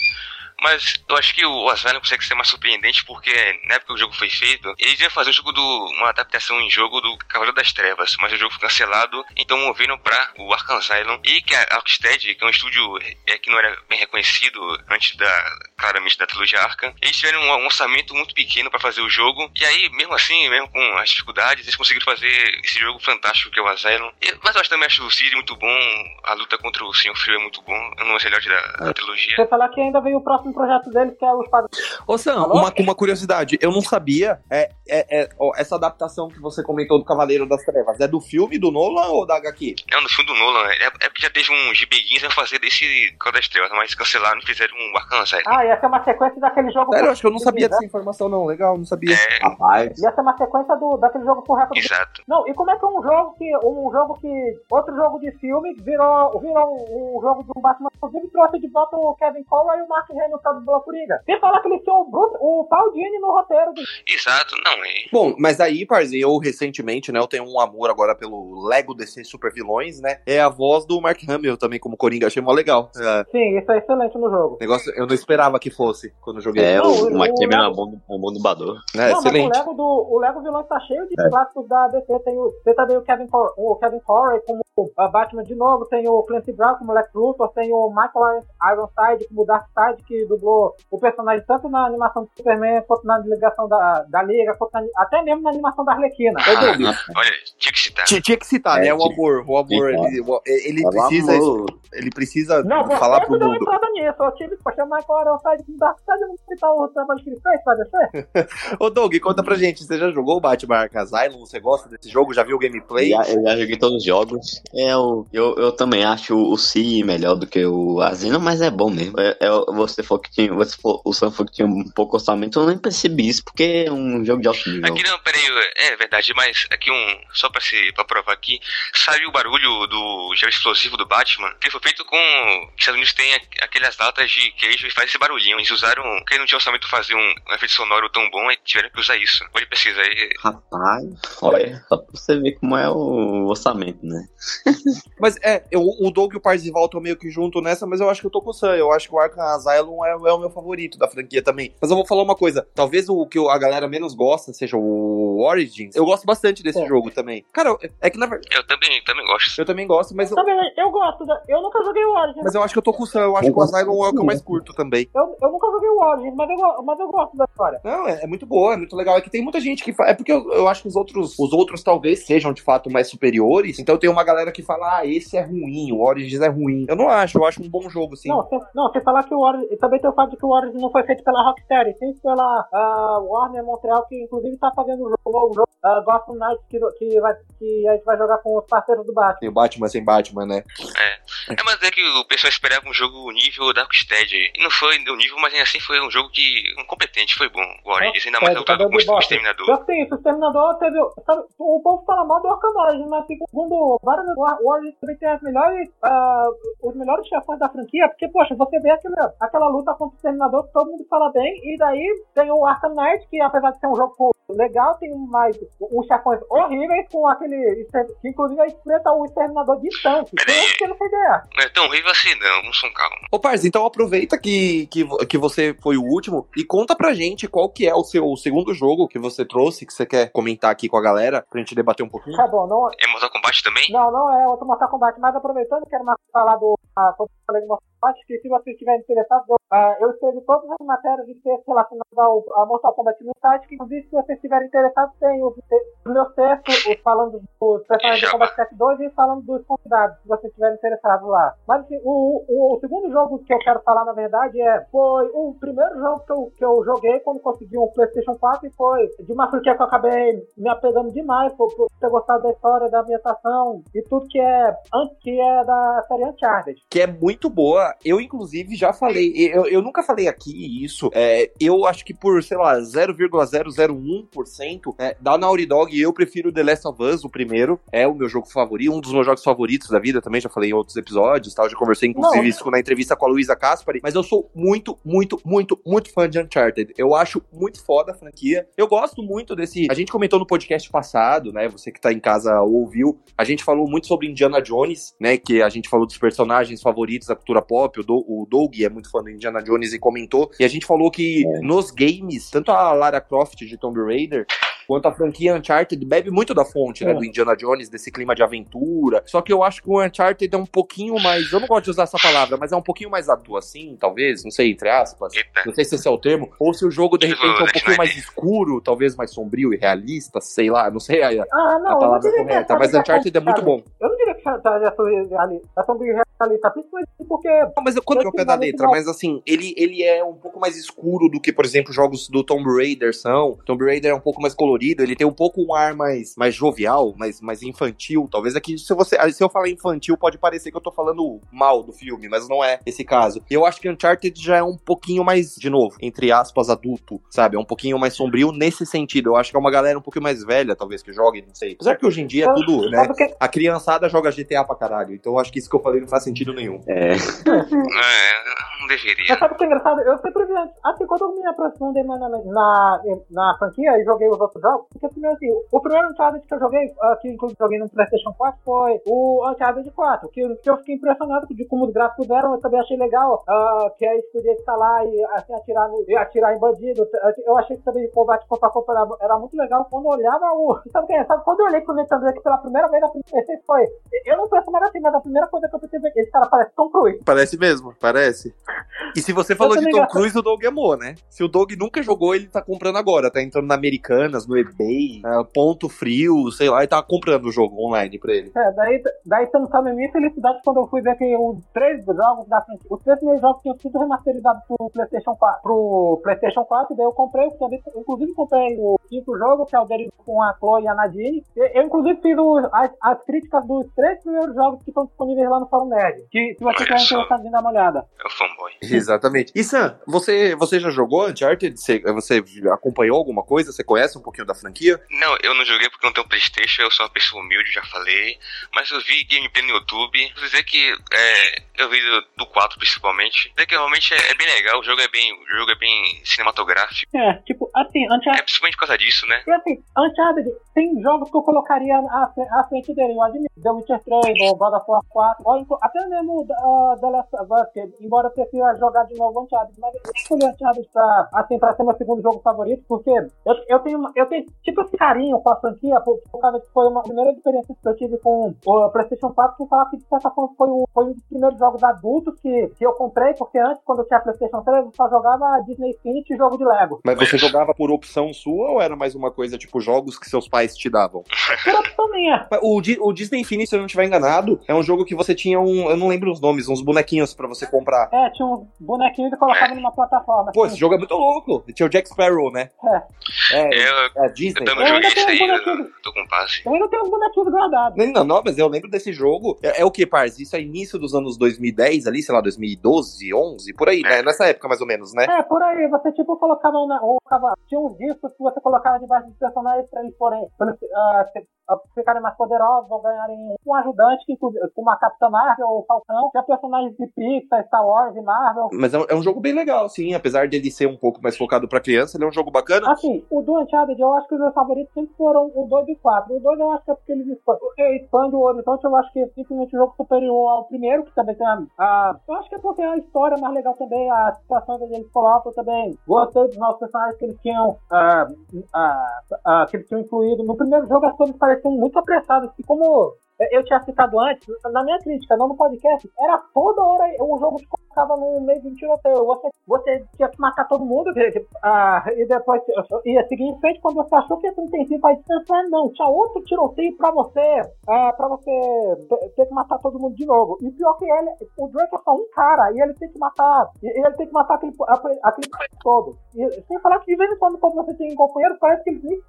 Mas eu acho que o Asylum consegue ser mais surpreendente porque na época que o jogo foi feito, eles iam fazer o jogo do. uma adaptação em jogo do Cavaleiro das Trevas, mas o jogo foi cancelado, então moveram pra o Arkham Asylum. E que a Rocksteady, que é um estúdio é, que não era bem reconhecido antes da. claramente da trilogia Arkham, eles tiveram um, um orçamento muito pequeno pra fazer o jogo. E aí, mesmo assim, mesmo com as dificuldades, eles conseguiram fazer esse jogo fantástico que é o Asylum. E- mas eu também acho o Cid muito bom, a luta contra o Senhor Frio é muito bom, é um dos melhores da, da trilogia. Você falar que ainda veio o próximo projeto deles, que é o Esquadrão. Ô Sam, uma, uma curiosidade, eu não sabia, é, é, é, ó, essa adaptação que você comentou do Cavaleiro das Trevas, é do filme, do Nolan ou da HQ? Não, no filme do Nolan, é, é porque já teve um GBguinho pra fazer desse Call das Trevas, mas cancelaram e fizeram um Arkham Asylum. Ah, ia ser uma sequência daquele jogo. Sério, eu acho que eu não sabia recorde dessa informação não, legal, não sabia. É, Rapaz. Ia ser uma sequência do, daquele jogo por recorde. exato. Não, e como é que um jogo que. Um jogo que. Outro jogo de filme virou, virou um, um jogo de um Batman, inclusive trouxe de volta o Kevin Conroy e o Mark Hamill no tal do Coringa. Sem falar que eles tinham o, Bruce, o Paul Dini no roteiro. Do... Exato, não, é. Bom, mas aí, parceiro, eu recentemente, né, eu tenho um amor agora pelo Lego DC Super Vilões, né? É a voz do Mark Hamill também como Coringa, achei mó legal. É. Sim, isso é excelente no jogo. Negócio, eu não esperava que fosse quando joguei. É, Não, o, Mark Hamill é um bom, um bom dublador. É, não, excelente. mas o Lego, do, o Lego Vilões tá cheio de É. clássicos da DC. Tem o, tem também o Kevin, Cor- o Kevin Corey como o Batman de novo, tem o Clancy Brown como Lex Luthor, tem o Michael Ironside como Darkseid, que dublou o personagem tanto na animação do Superman, quanto na ligação da, da Liga, quanto na- até mesmo na animação da Arlequina. Doug, Olha, tinha que citar. tinha, tinha que citar, É, né? O amor, o amor, ele, ele precisa, ele precisa Não, falar pro mundo. Nisso. Eu tive que chamar Michael Ironside como Darkseid, eu não sei o trabalho que ele fez pra DC. Ô, Doug, conta pra gente, você já jogou o Batman Arkham Asylum? Você gosta desse jogo? Já viu o gameplay? Já, eu já joguei todos os jogos. É, eu, eu, eu também acho o Si melhor do que o Asino, mas é bom mesmo. É, é, você falou que tinha. Você falou, o Sam falou que tinha um pouco orçamento, eu nem percebi isso, porque é um jogo de alto nível. Aqui não, peraí, é verdade, mas aqui um. Só pra, se, pra provar aqui, sabe o barulho do gel explosivo do Batman? Que foi feito com. Os Estados Unidos tem a- aquelas latas de queijo e faz esse barulhinho. Eles usaram. Porque não tinha orçamento fazer um, um efeito sonoro tão bom e tiveram que usar isso. Pode pesquisar aí. Rapaz, olha, só pra você ver como é o orçamento, né? Mas é, eu, o Doug e o Parzival estão meio que junto nessa, mas eu acho que eu tô com o Sam. Eu acho que o Arkham Asylum é, é o meu favorito da franquia também. Mas eu vou falar uma coisa: talvez o que a galera menos gosta seja o Origins. Eu gosto bastante desse É. jogo também. Cara, é que na verdade. Eu também, também gosto. Eu também gosto, mas eu, Também, eu gosto. Da, eu nunca joguei o Origins. mas eu acho que eu tô com o Sam. Eu acho que o Asylum é o que eu mais curto também. Eu, eu nunca joguei o Origins, mas eu, mas eu gosto da história. Não, é, é muito boa, é muito legal. É que tem muita gente que fala. É porque eu, eu acho que os outros, os outros talvez sejam de fato mais superiores. Então tem uma galera que fala, ah, esse é ruim, o Origins é ruim. Eu não acho, eu acho um bom jogo, sim. Não, se falar que o Origins. e Também tem o fato de que o Origins não foi feito pela Rocksteady, sim pela ah, Warner Montreal, que inclusive tá fazendo um jogo, um jogo, uh, Gotham Knights, que, que, vai, que a gente vai jogar com os parceiros do Batman. Tem o Batman sem Batman, né? É, mas é que o pessoal esperava um jogo nível da Rocksteady. E não foi do nível, mas ainda assim foi um jogo que. um competente, foi bom. O Origins, ainda mais É, lutado tá com o Exterminador. Que sim, o Exterminador teve. Sabe, o povo fala mal do Arkham Origins, mas segundo vários, o Origins também tem as melhores, ah, os melhores chefões da franquia, porque, poxa, você vê aquela, aquela luta contra o Exterminador que todo mundo fala bem, e daí tem o Arkham Knight, que apesar de ser um jogo legal, tem mais uns chefões horríveis com aquele. que inclusive enfrenta o Exterminador distante. Peraí. Foi isso que ele foi ideia. Não é tão horrível assim, não. Vamos com calma. Ô, Parz, então aproveita que, que, que você foi o último e conta pra gente qual que é o seu segundo jogo que você trouxe, que você quer comentar aqui com a galera, pra gente debater um pouquinho. Tá bom, não, É Mortal Kombat também? Não, não é outro Mortal Kombat, mas aproveitando, quero mais falar do. ah, como eu falei do Mortal Kombat, que se você estiver interessado, eu, ah, eu escrevi todas as matérias de texto relacionadas ao a Mortal Kombat no site, que inclusive se vocês estiverem interessados, tem os, os meus textos, os falando dos personagens de Java. Combat 7 2 e falando dos convidados, se vocês estiverem interessados lá. Mas assim, o, o, o segundo jogo que eu quero falar, na verdade, é foi o primeiro jogo que eu, que eu joguei quando consegui um PlayStation 4 e foi de uma franquia que eu acabei me apegando demais por, por ter gostado da história, da ambientação e tudo que é, que é da série Uncharted. que é muito boa. Eu, inclusive, já falei. Eu, eu nunca falei aqui isso. É, eu acho que por, sei lá, 0,001% é, da Naughty Dog, eu prefiro The Last of Us, o primeiro. É o meu jogo favorito, um dos meus jogos favoritos da vida também. Já falei em outros episódios, tal. Já conversei, inclusive, Não. isso na entrevista com a Luísa Caspari. Mas eu sou muito, muito, muito, muito fã de Uncharted. Eu acho muito foda a franquia. Eu gosto muito desse. A gente comentou no podcast passado, né? Você que tá em casa ouviu. A gente falou muito sobre Indiana Jones, né? Que a gente falou dos personagens favoritos da cultura pop. O, Do- o Doug é muito fã do Indiana Jones e comentou. E a gente falou que nos games, tanto a Lara Croft de Tomb Raider. Quanto a franquia Uncharted bebe muito da fonte, né, É. do Indiana Jones, desse clima de aventura. Só que eu acho que o Uncharted é um pouquinho mais. Eu não gosto de usar essa palavra, mas é um pouquinho mais adulto, assim, talvez, não sei, entre aspas. Eita. Não sei se esse é o termo. Ou se o jogo, de Tipo, repente, é um pouquinho mais escuro, talvez mais sombrio e realista, sei lá, não sei a, a Ah, não, eu não palavra diria que correta. Mas Uncharted é muito bom. Eu não diria que essa é realista, é tão realista, principalmente porque Não, mas eu, quando Eu é o pé da letra, mas assim, ele, ele é um pouco mais escuro do que, por exemplo, jogos do Tomb Raider são. Tomb Raider é um pouco mais colorido, ele tem um pouco um ar mais, mais jovial, mais, mais infantil. Talvez aqui, se você se eu falar infantil, pode parecer que eu tô falando mal do filme, mas não é esse caso. Eu acho que Uncharted já é um pouquinho mais, de novo, entre aspas, adulto, sabe? É um pouquinho mais sombrio nesse sentido. Eu acho que é uma galera um pouquinho mais velha, talvez, que jogue, não sei. Apesar que hoje em dia é tudo, né? Que- A criançada joga GTA pra caralho. Então eu acho que isso que eu falei não faz sentido nenhum. É, É, não deveria. Mas sabe o que é engraçado? Eu sempre vi antes. Assim, quando eu me aproximei na, na, na, na franquia e joguei os outros jogos, porque primeiro assim, o primeiro Uncharted que eu joguei, uh, que inclusive joguei no PlayStation 4, foi o Uncharted 4, que, que eu fiquei impressionado de como os gráficos eram, eu também achei legal, uh, que aí podia instalar e assim, atirar, e atirar em bandido. Eu achei que também o combate corpo a corpo era, era muito legal. Quando eu olhava o. Sabe o que é? Sabe, quando eu olhei pro Nintendo aqui pela primeira vez, a primeira vez foi. Eu não penso mais assim, mas a primeira coisa que eu pensei, esse cara parece Tom Cruise. Parece mesmo, parece. E se você falou de Tom Cruise, o Doug amou, né? Se o Doug nunca jogou, ele tá comprando agora. Tá entrando na Americanas, no eBay, uh, ponto frio, sei lá, e tá comprando o jogo online pra ele. É, daí, daí você não sabe a minha felicidade quando eu fui ver que os três jogos da frente, os três primeiros jogos tinham sido remasterizados pro PlayStation 4, pro PlayStation 4, daí eu comprei, inclusive comprei o quinto jogo, que é o dele com a Chloe e a Nadine. Eu, eu inclusive, fiz o, as, as, críticas dos três primeiros jogos que estão disponíveis lá no Fórum Nerd. Que se você tiver interessado em dar uma olhada. É o fanboy. Exatamente. E Sam, você, você já jogou Uncharted? Você, você acompanhou alguma coisa? Você conhece um pouquinho da franquia? Não, eu não joguei porque não tenho Playstation, eu sou uma pessoa humilde, já falei. Mas eu vi gameplay no YouTube. Vou dizer que é, eu vi do, do 4 principalmente. Dizer que realmente é, é, bem legal, o jogo é bem, o jogo é bem cinematográfico. É, tipo, assim, Uncharted... É principalmente por causa disso, né? E assim, Uncharted, tem jogos que eu colocaria à, à frente dele, eu admito. The Witcher 3, ou God of War 4, ou até mesmo uh, The Last of Us, que, embora eu prefira jogar de novo Uncharted, mas eu escolhi Uncharted pra, assim, pra ser meu segundo jogo favorito, porque eu, eu, tenho, eu tenho tipo esse carinho com a franquia, por, por causa que foi uma primeira experiência que eu tive com o PlayStation 4, que falar que de certa forma foi, o, foi um dos primeiros jogos adultos que, que eu comprei, porque antes, quando eu tinha PlayStation 3, eu só jogava Disney Infinity e jogo de Lego. Mas você jogava por opção sua ou era mais uma coisa tipo jogos que seus pais te davam? Por opção minha. O, o Disney Infinity, se eu não estiver enganado, é um jogo que você tinha um. Eu não lembro os nomes, uns bonequinhos pra você comprar. É, tinha uns bonequinhos e colocava numa plataforma. Pô, esse jogo é muito louco. Tinha o Jack Sparrow, né? É. É, eu, é Disney. Eu não joguei isso aí, eu tô com passe. Eu ainda tenho uns bonequinhos guardados. Não, não, não, mas eu lembro desse jogo. É, é o que, Pars? Isso é início dos anos 2010 ali, sei lá, 2012, 11, por aí, né? Nessa época mais ou menos, né? É, por aí. Você tipo colocava, uma, ou, tinha uns discos que você colocava debaixo dos personagens pra eles forem, pra eles, uh, ficarem mais poderosos ou ganharem um ajudante, que, como uma Capitã Marvel ou Falcão, que é personagens de Pixar, Star Wars e Marvel. Mas é um, é um, jogo bem legal, sim. Apesar dele ser um pouco mais focado pra criança, ele é um jogo bacana. Assim, o do Uncharted, eu acho que os meus favoritos sempre foram o 2 e o 4. O 2 eu acho que é porque eles expandem, expande o horizonte, eu acho que é simplesmente um jogo superior ao primeiro, que também tem a, a, Eu acho que é porque a história é mais legal também, a situação que eles colocam também. Gostei dos novos personagens que eles tinham, uh, uh, uh, que eles tinham incluído. No primeiro jogo as coisas pareciam muito apressadas, e como eu tinha citado antes, na minha crítica, não no podcast, era toda hora um jogo que colocava no meio de um tiroteio. Você, você tinha que matar todo mundo ah, e depois ia seguir em frente quando você achou que ia ter um tempinho pra descansar. Não, tinha outro tiroteio pra você, ah, pra você ter que matar todo mundo de novo. E pior que ele, o Drake é só um cara e ele tem que matar, ele tem que matar aquele, aquele todo. E, sem falar que de vez em quando, quando você tem um companheiro, parece que eles nem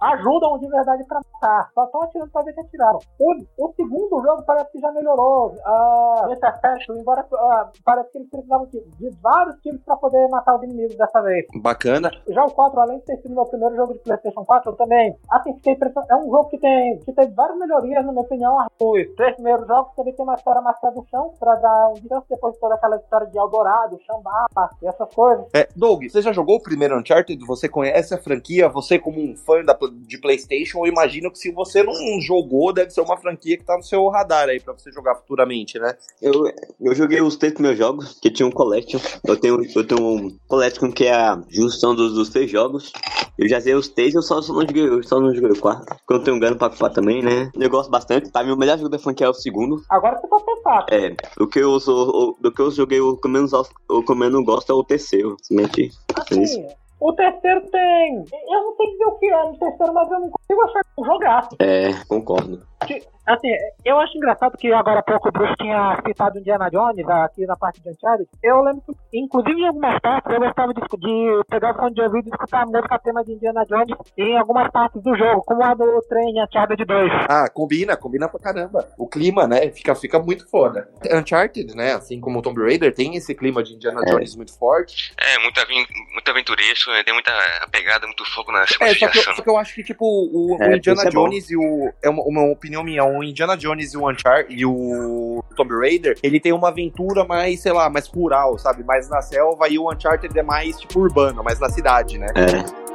ajudam de verdade pra matar. Só estão atirando pra ver que atiraram. O, o segundo jogo parece que já melhorou uh, nesse aspecto, embora uh, parece que eles precisavam de, de vários tiros para poder matar os inimigos dessa vez. Bacana. Já o 4, além de ter sido meu primeiro jogo de PlayStation 4, eu também, assim, fiquei É um jogo que tem que teve várias melhorias, na minha opinião. Os três primeiros jogos também tem uma história mais do chão, pra dar um descanso depois de toda aquela história de Eldorado, Xambapa e essas coisas. É, Doug, você já jogou o primeiro Uncharted? Você conhece a franquia? Você, como um fã da, de PlayStation, eu imagino que se você não jogou, deve ser uma franquia que tá no seu radar aí pra você jogar futuramente, né? Eu, eu joguei os três meus jogos, que tinha um collection. Eu tenho, eu tenho um collection que é a junção dos, dos três jogos. Eu já sei os três, eu só, só não joguei, eu só não joguei o quarto. Porque eu tenho um grana pra ocupar também, né? Eu gosto bastante. Tá, meu melhor jogo da franquia é o segundo. Agora você pode pensar. É, do que eu, sou, do que eu joguei, o que eu menos, o que eu menos gosto é o terceiro, simplesmente. Assim, o terceiro tem. Eu não sei dizer o que é no terceiro, mas eu não consigo achar um jogaço. É, concordo. Assim, eu acho engraçado que agora há pouco o Bruce tinha citado Indiana Jones aqui na parte de Uncharted. Eu lembro que, inclusive em algumas partes, eu gostava de, de pegar o fone de ouvido e escutar a música tema de Indiana Jones em algumas partes do jogo, como a do trem Uncharted 2. Ah, combina, combina pra caramba. O clima, né, fica, fica muito foda. Uncharted, né, assim como o Tomb Raider, tem esse clima de Indiana é. Jones muito forte. É, muito, muito aventuresco, né, tem muita pegada, muito fogo na é, só que, eu, só que eu acho que, tipo, o, é, o Indiana é Jones e o... É uma, uma opinião opinião minha, o Indiana Jones e o Uncharted e o Tomb Raider, ele tem uma aventura mais, sei lá, mais rural, sabe? Mais na selva e o Uncharted é mais, tipo, urbano, mais na cidade, né? É.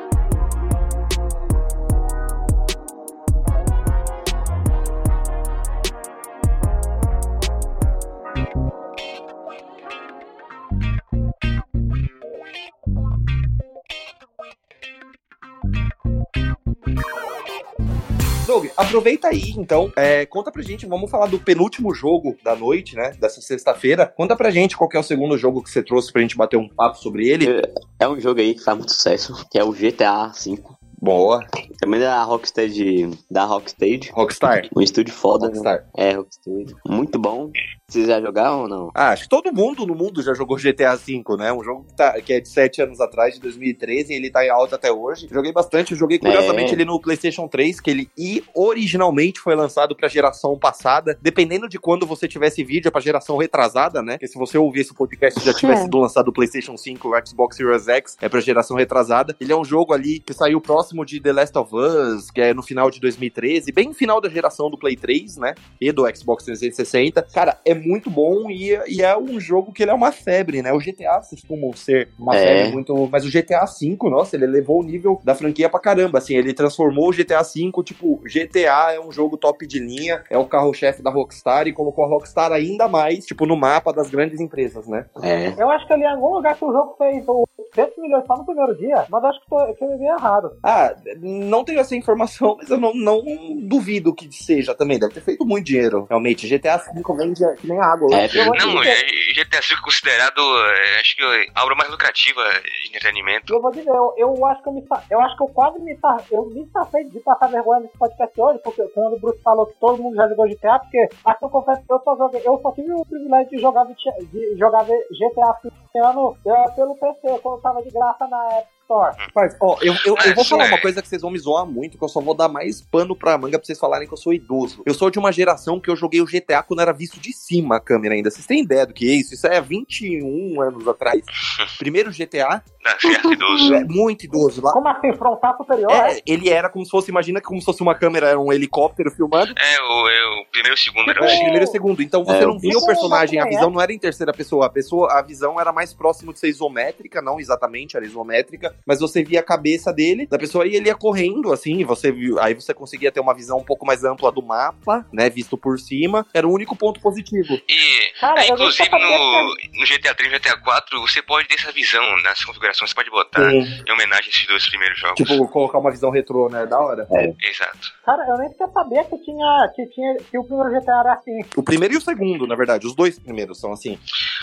Doug, aproveita aí, então, é, conta pra gente, vamos falar do penúltimo jogo da noite, né, dessa sexta-feira. Conta pra gente qual é o segundo jogo que você trouxe pra gente bater um papo sobre ele. É, é um jogo aí que faz muito sucesso, que é o GTA V. Boa. Também da Rockstage, da Rockstage. Rockstar. Um estúdio foda. Rockstar. Né? É, Rockstage. Muito bom. Vocês já jogaram ou não? Ah, acho que todo mundo no mundo já jogou GTA V, né? Um jogo que, tá, que é de 7 anos atrás, de 2013, e ele tá em alta até hoje. Joguei bastante, eu joguei curiosamente é. ele no PlayStation 3, que ele e originalmente foi lançado pra geração passada. Dependendo de quando você tivesse vídeo, é pra geração retrasada, né? Porque se você ouvisse o podcast já tivesse sido lançado o PlayStation 5, o Xbox Series X, é pra geração retrasada. Ele é um jogo ali que saiu próximo de The Last of Us, que é no final de 2013, bem final da geração do Play 3, né? E do Xbox 360. Cara, é muito bom e, e, é um jogo que ele é uma febre, né? O GTA costumam ser uma é. febre muito. Mas o GTA V, nossa, ele levou o nível da franquia pra caramba. Assim, ele transformou o GTA V, tipo, GTA é um jogo top de linha, é o carro-chefe da Rockstar e colocou a Rockstar ainda mais, tipo, no mapa das grandes empresas, né? É. Eu acho que ali em algum lugar que o jogo fez 100 milhões só no primeiro dia, mas acho que, tô, que eu vi errado. Ah, não tenho essa informação, mas eu não, não duvido que seja também. Deve ter feito muito dinheiro, realmente. GTA V vende que nem água. É, não, é, GTA V considerado, é, acho que a obra mais lucrativa de entretenimento. Eu vou dizer, eu, eu acho que eu me eu acho que eu quase me eu me safei de passar vergonha nesse podcast hoje, porque quando o Bruce falou que todo mundo já jogou GTA, porque acho que eu confesso que eu só joguei, eu só tive o privilégio de jogar, de jogar GTA V ano pelo PC, quando tava de graça na época Store. Mas, ó, eu, eu, eu, vou falar uma coisa que vocês vão me zoar muito, que eu só vou dar mais pano pra manga pra vocês falarem que eu sou idoso. Eu sou de uma geração que eu joguei o GTA quando era visto de cima a câmera ainda. Vocês têm ideia do que é isso? Isso é 21 anos atrás. Primeiro GTA. Não, é idoso. É muito idoso. Lá. Como assim? Frontal superior? É, ele era como se fosse, imagina como se fosse uma câmera, era um helicóptero filmando. É, o, é, o primeiro e o segundo era assim. É, primeiro e segundo. Então você é, não via o personagem, a visão não era em terceira pessoa. A pessoa, a visão era mais próximo de ser isométrica, não exatamente, era isométrica, mas você via a cabeça dele, da pessoa, e ele ia correndo, assim, você viu, aí você conseguia ter uma visão um pouco mais ampla do mapa, né, visto por cima, era o único ponto positivo. E, Cara, é, inclusive, no, no GTA 3 e GTA 4, você pode ter essa visão nas configurações, você pode botar Sim. em homenagem a esses dois primeiros jogos. Tipo, colocar uma visão retrô, né, da hora. É. Exato. Cara, eu nem queria saber que tinha, que tinha, que o primeiro GTA era assim. O primeiro e o segundo, na verdade, os dois primeiros são assim.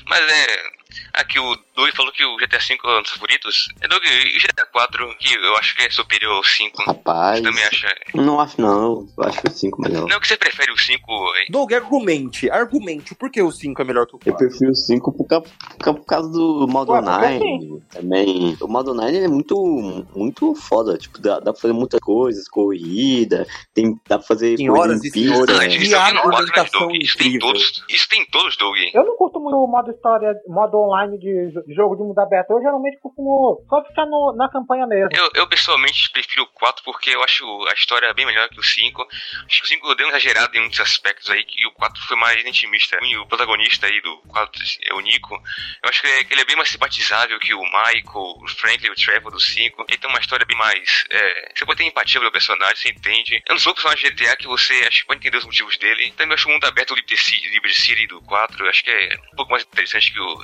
Mas é, Aqui o Doug falou que o GTA V é um dos favoritos. É Doug, e o GTA 4, que eu acho que é superior ao 5. Rapaz. Você também acha? Não acho não. Eu acho o 5 melhor. Não, que você prefere o 5. Doug, argumente. Argumente. Por que o 5 é melhor que o 4? Eu prefiro o 5 por, por, por, causa do modo online. Também. O modo online é muito, muito foda. Tipo, dá, dá pra fazer muitas coisas. Corrida. Tem, dá pra fazer. Tem horas e senhores. Né? Isso, isso, tem todos, isso tem todos, Doug. Eu não curto muito o modo história, modo online de, jogo de mundo aberto. Eu geralmente costumo só ficar no, na campanha mesmo. Eu, eu, pessoalmente prefiro o 4 porque eu acho a história bem melhor que o 5. Acho que o 5 deu um exagerado em muitos aspectos aí, que o 4 foi mais intimista. E o protagonista aí do 4 é o Nico. Eu acho que ele, é, ele é bem mais simpatizável que o Michael, o Franklin, o Trevor do 5. Ele tem uma história bem mais. É, você pode ter empatia pelo personagem, você entende. Eu não sou o personagem de GTA que você acho pode entender os motivos dele. Também acho o mundo aberto Liberty City do 4. Acho que é um pouco mais interessante que o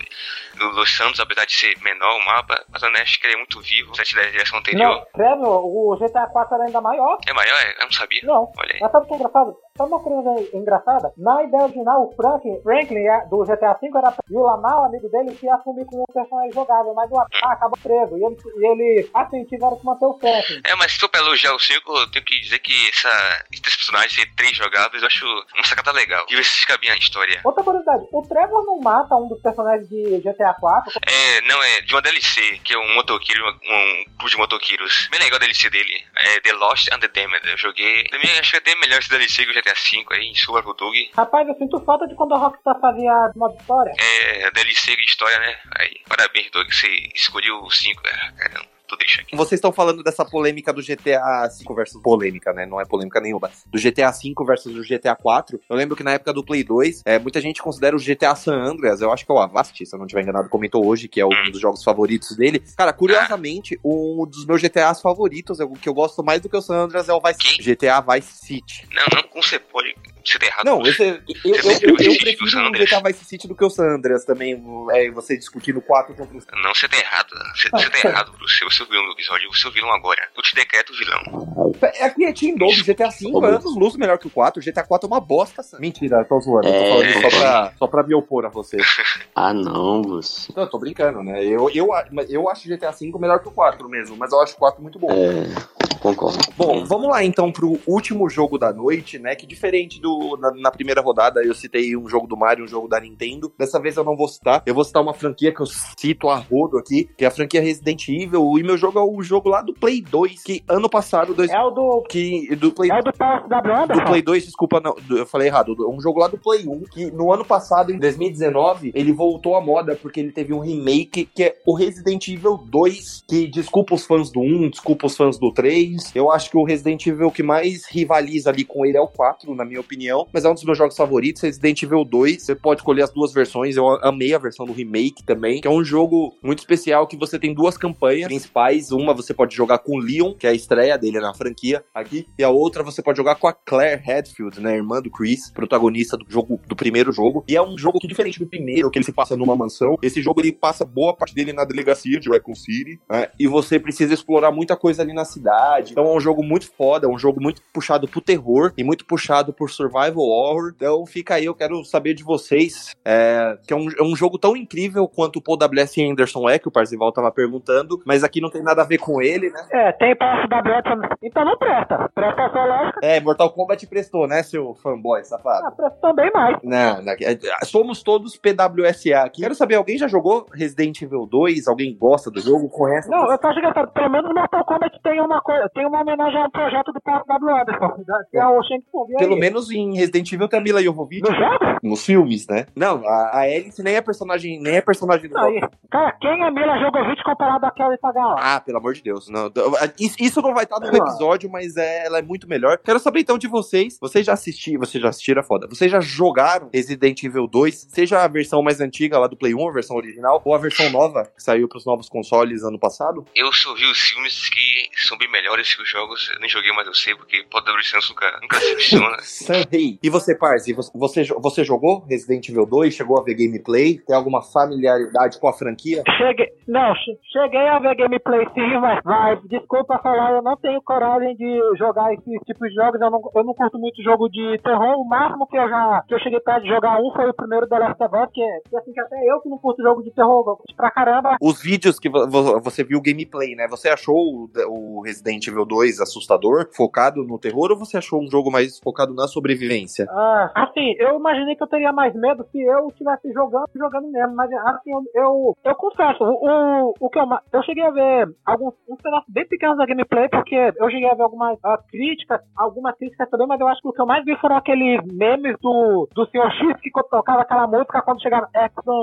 do Los Santos, apesar de ser menor o mapa, mas que ele é muito vivo, se da direção anterior. Não, sério, o GTA 4 era ainda maior. É maior? É? Eu não sabia. Não. Olha aí. Mas sabe o que é engraçado? Sabe uma coisa engraçada? Na ideia original, o Franklin, Franklin é, do GTA V era e o Lamar, o amigo dele, ia assumir como um personagem jogável, mas o Atá acabou preso. E ele, e ele, assim, tiveram que manter o Franklin. É, mas se for pra elogiar o 5, eu tenho que dizer que essa, esses personagens ser três jogáveis, eu acho uma sacada legal. E se fica bem a história. Outra curiosidade, o Trevor não mata um dos personagens de GTA 4? É, não, é de uma DLC, que é um motoqueiro, um clube de motoqueiros. Bem legal a DLC dele. É The Lost and the Damned. Eu joguei. Também acho que é até melhor esse DLC que o GTA GTA V aí, pro Doug. Rapaz, eu sinto falta de quando a Rockstar fazia modo história. É, DLC de história, né? Aí, parabéns, Doug, você escolheu o 5, cara. Caramba. tô deixando aqui. Vocês estão falando dessa polêmica do GTA V versus polêmica, né? Não é polêmica nenhuma. Do GTA V versus o GTA 4. Eu lembro que na época do Play 2, é, muita gente considera o GTA San Andreas, eu acho que é o Avast, se eu não tiver enganado, comentou hoje, que é um dos jogos favoritos dele. Cara, curiosamente, um dos meus GTAs favoritos, o que eu gosto mais do que o San Andreas é o Vice Quem? GTA Vice City. Não, não, como você pode. Você tá errado. Não, esse, eu, eu, eu, Você eu, prefere o prefiro o? GTA Vice City do que o San Andreas também. É, você discutindo 4 contra o Não, você tá errado. Você, você tá errado, Bruce. Você ouviu no episódio, você ouviu agora. Eu te decreto vilão. É aqui é Team Dog, GTA V é anos luz melhor que o 4, GTA 4 é uma bosta. Sam. Mentira, tô zoando, eu tô É. falando só pra, só pra me opor a você. Ah, não, Gus. Não, eu tô brincando, né? Eu, eu, eu acho GTA V melhor que o 4 mesmo, mas eu acho o 4 muito bom. É, concordo. Bom, vamos lá então pro último jogo da noite, né? Que diferente do na, na primeira rodada eu citei um jogo do Mario, um jogo da Nintendo. Dessa vez eu não vou citar. Eu vou citar uma franquia que eu cito a rodo aqui, que é a franquia Resident Evil. E meu jogo é o jogo lá do Play 2, que ano passado, dois, É o do. que do Play É o do PSW do Anderson? Play 2, desculpa, não, do- eu falei errado. do- Um jogo lá do Play 1, que no ano passado, em 2019, ele voltou à moda porque ele teve um remake que é o Resident Evil 2. Que desculpa os fãs do 1, desculpa os fãs do 3. Eu acho que o Resident Evil que mais rivaliza ali com ele é o 4, na minha opinião. Mas é um dos meus jogos favoritos, Resident Evil 2. Você pode escolher as duas versões. Eu amei a versão do remake também, que é um jogo muito especial que você tem duas campanhas principais. Uma você pode jogar com o Leon, que é a estreia dele na franquia aqui, e a outra você pode jogar com a Claire Hadfield, né, irmã do Chris, protagonista do jogo do primeiro jogo. E é um jogo que diferente do primeiro, que ele se passa numa mansão. Esse jogo ele passa boa parte dele na delegacia de Raccoon City, né, e você precisa explorar muita coisa ali na cidade. Então é um jogo muito foda, é um jogo muito puxado pro terror e muito puxado por survival horror. Então fica aí, eu quero saber de vocês, é, que é um, é um jogo tão incrível quanto o Paul W.S. Anderson é, que o Parzival tava perguntando, mas aqui não tem nada a ver com ele, né? É, tem PSW Anderson. Então não presta. Presta só lógica. É, Mortal Kombat prestou, né, seu fanboy safado? Ah, presta também mais. Não, não, é- somos todos PWSA aqui. Quero saber, alguém já jogou Resident Evil 2? Alguém gosta do jogo? Conhece? Não, eu tô chegando. Pelo menos no Mortal Kombat tem uma coisa. Tem uma homenagem ao projeto do PSW Anderson. Que é o Shang? Pelo menos em Resident Evil tem a Mila Jovovich. No jogo? Nos filmes, né? Não, a, a Alice nem é personagem, nem é personagem do jogo. aí. Cara, quem é Mila Jovovich comparado a Kelly Tagawa? Ah, pelo amor de Deus. Não, isso, não vai estar no episódio, mas é, ela é muito melhor. Quero saber então de vocês. Vocês já assistiram, vocês já assistiram, é foda. Vocês já jogaram Resident Evil 2? Seja a versão mais antiga lá do Play 1, a versão original, ou a versão nova, que saiu pros novos consoles ano passado? Eu só vi os filmes que são bem melhores que os jogos. Eu nem joguei, mas eu sei, porque pode dar licença nunca, nunca decepciona. Sanhei. E você, Parzi, você, você, jogou Resident Evil 2? Chegou a ver gameplay? Tem alguma familiaridade com a franquia? Cheguei. Não, che- cheguei a ver gameplay sim, mas, mas desculpa falar, eu não tenho coragem de jogar esse tipo de jogos. Eu não, eu não curto muito jogo de terror. O máximo que eu já que eu cheguei perto de jogar um foi o primeiro The Last of Us, que, é- que assim que até eu que não curto jogo de terror, eu curto pra caramba. Os vídeos que vo- vo- você viu gameplay, né? Você achou o, o Resident Evil 2 assustador, focado no terror, ou você achou um jogo mais focado na sobrevivência? Ah, assim, eu imaginei que eu teria mais medo se eu estivesse jogando, jogando mesmo, mas assim, eu, eu, eu confesso, o, o, que eu, eu cheguei a ver alguns uns pedaços bem pequenos da gameplay, porque eu cheguei a ver algumas ah, críticas, algumas críticas também, mas eu acho que o que eu mais vi foram aqueles memes do, do Sr. X que tocava aquela música quando chegava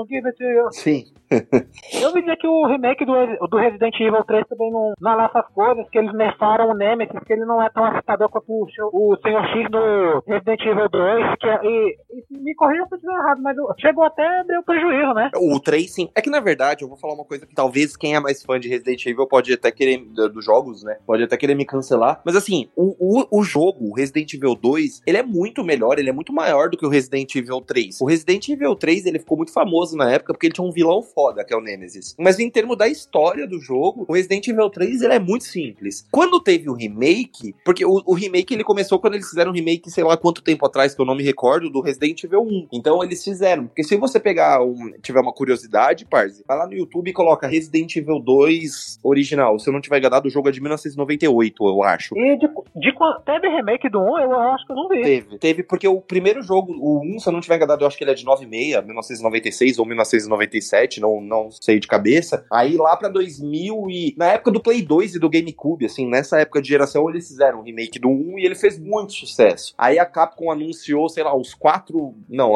give it. Sim. Eu dizer que o remake do, do Resident Evil 3 também não, não é lá essas coisas, que eles nerfaram o Nemesis, que ele não é tão assustador quanto o, o Sr. X do Resident Evil 2, que é, e, e me corrija se eu estiver errado, mas chegou até deu prejuízo, né? O 3, sim. É que, na verdade, eu vou falar uma coisa que talvez quem é mais fã de Resident Evil pode até querer, do- dos jogos, né? Pode até querer me cancelar. Mas, assim, o, o, o jogo, Resident Evil 2, ele é muito melhor, ele é muito maior do que o Resident Evil 3. O Resident Evil 3, ele ficou muito famoso na época porque ele tinha um vilão foda, que é o Nemesis. Mas, em termos da história do jogo, o Resident Evil 3, ele é muito simples. Quando teve o remake, porque o, o remake, ele começou quando eles fizeram um remake, sei lá quanto tempo atrás, que eu não me recordo, do Resident Evil 1. Então, eles fizeram. Porque se você pegar um, tiver uma curiosidade, Parzi, vai lá no YouTube e coloca Resident Evil 2 original. Se eu não tiver enganado, o jogo é de 1998, eu acho. E de, de teve remake do 1, eu acho que eu não vi. Teve. Teve porque o primeiro jogo, o 1, se eu não tiver enganado, eu acho que ele é de 96, 1996 ou 1997, não, não sei de cabeça. Aí lá pra 2000 e... Na época do Play 2 e do GameCube, assim, nessa época de geração, eles fizeram um remake do 1 e ele fez muito sucesso. Aí a Capcom anunciou, sei lá, os quatro não,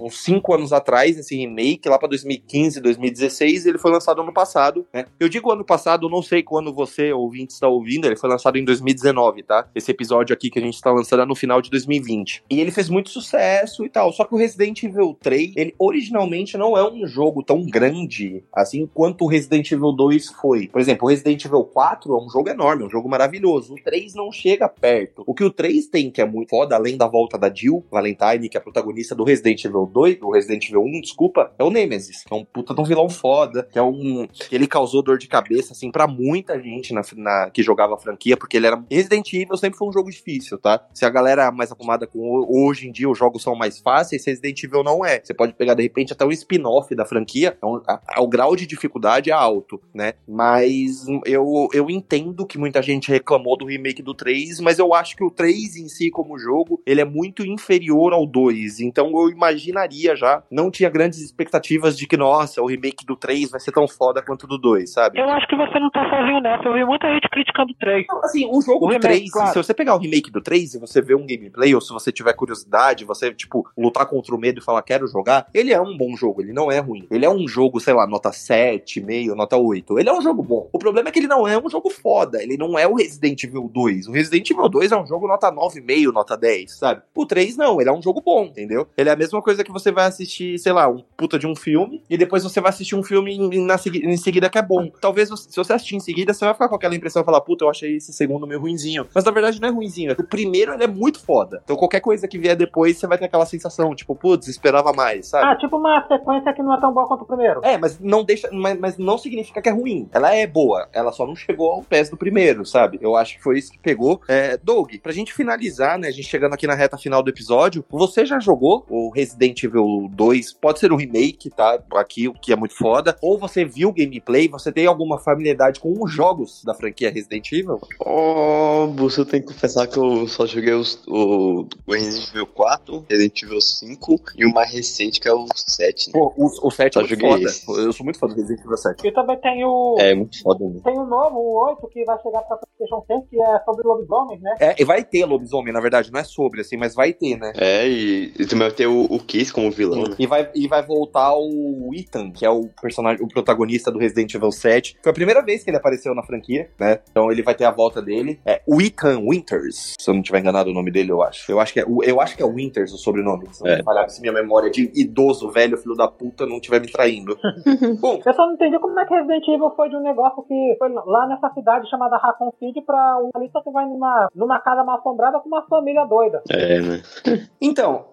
uns 5 anos atrás, esse remake, lá pra 2015, 2016, ele foi lançado ano passado, né? Eu digo ano passado, não sei quando você, ouvinte, está ouvindo, ele foi lançado em 2019, tá? Esse episódio aqui que a gente está lançando é no final de 2020. E ele fez muito sucesso e tal, só que o Resident Evil 3, ele originalmente não é um jogo tão grande assim quanto o Resident Evil 2 foi. Por exemplo, o Resident Evil 4 é um jogo enorme, é um jogo maravilhoso. O 3 não chega perto. O que o 3 tem que é muito foda, além da volta da Jill Valentine, que é a protagonista do Resident Evil 2, do Resident Evil 1, desculpa, é o Nemesis, que é um puta de um vilão foda, que é um que ele causou dor de cabeça assim para muita gente na, na, que jogava a franquia, porque ele era Resident Evil sempre foi um jogo difícil, tá? Se a galera é mais acostumada com hoje em dia os jogos são mais fáceis, Resident Evil não é. Você pode pegar de repente até um spin-off da franquia, então, a, a, o grau de dificuldade é alto, né? Mas eu, eu entendo que muita gente reclamou do remake do 3, mas eu acho que o 3 em si como jogo, ele é muito inferior ao 2. Então eu imaginaria já, não tinha grandes expectativas de que, nossa, o remake do 3 vai ser tão foda quanto o do 2, sabe? Eu acho que você não tá sozinho nessa. Eu vi muita gente criticando o 3. Assim, o jogo o do remake, 3, claro. se você pegar o remake do 3 e você ver um gameplay, ou se você tiver curiosidade, você, tipo, lutar contra o medo e falar, quero jogar, ele é um bom jogo, ele não é ruim. Ele é um jogo, sei lá, nota 7, meio, nota 8. Ele é um jogo bom. O problema é que ele não é um jogo foda. Ele não é o Resident Evil 2. O Resident Evil 2 é um jogo nota 9,5, nota 10, sabe? O 3 não, ele é um jogo bom, entendeu? Ele é a mesma coisa que você vai assistir, sei lá, um puta de um filme, e depois você vai assistir um filme em, na, em seguida que é bom. Talvez se você assistir em seguida, você vai ficar com aquela impressão e falar, puta, eu achei esse segundo meio ruinzinho. Mas na verdade não é ruinzinho, o primeiro ele é muito foda. Então qualquer coisa que vier depois, você vai ter aquela sensação, tipo, putz, esperava mais, sabe? Ah, tipo uma sequência que não é tão boa quanto o primeiro. É, mas não deixa. Mas, mas não significa que é ruim. Ela é boa. Ela só não chegou ao pés do primeiro, sabe? Eu acho que foi isso que pegou. É, Doug, pra gente finalizar, né? A gente chegando aqui na reta final do episódio, você já jogou o Resident Evil 2? Pode ser um remake, tá? Aqui, o que é muito foda. Ou você viu o gameplay, você tem alguma familiaridade com os jogos da franquia Resident Evil? Oh, você eu tenho que confessar que eu só joguei os, o, Resident Evil 4, Resident Evil 5 e o mais recente que é o 7. Né? Pô, o, o 7 é muito foda. Eu sou muito fã do Resident Evil 7. E também tem o. É, muito foda. Né? Tem o novo, o 8, que vai chegar pra PlayStation 5, que é sobre lobisomens, né? É, e vai ter lobisomem, na verdade, não é sobre, assim, mas vai ter, né? É, e, e também vai ter o, o Kiss como vilão, né? E vai, e vai voltar o Ethan, que é o personagem, o protagonista do Resident Evil 7. Foi a primeira vez que ele apareceu na franquia, né? Então ele vai ter a volta dele. É o Ethan Winters, se eu não tiver enganado o nome dele, eu acho. Eu acho que é, eu acho que é Winters o sobrenome. Se, é. falhar, se minha memória de idoso, velho, filho da puta, não estiver me traindo. Bom, eu só não entendi como é que Resident Evil foi de um negócio que foi lá nessa cidade chamada Raccoon City pra uma lista que vai numa, numa casa mal assombrada com uma família doida. É, né? então,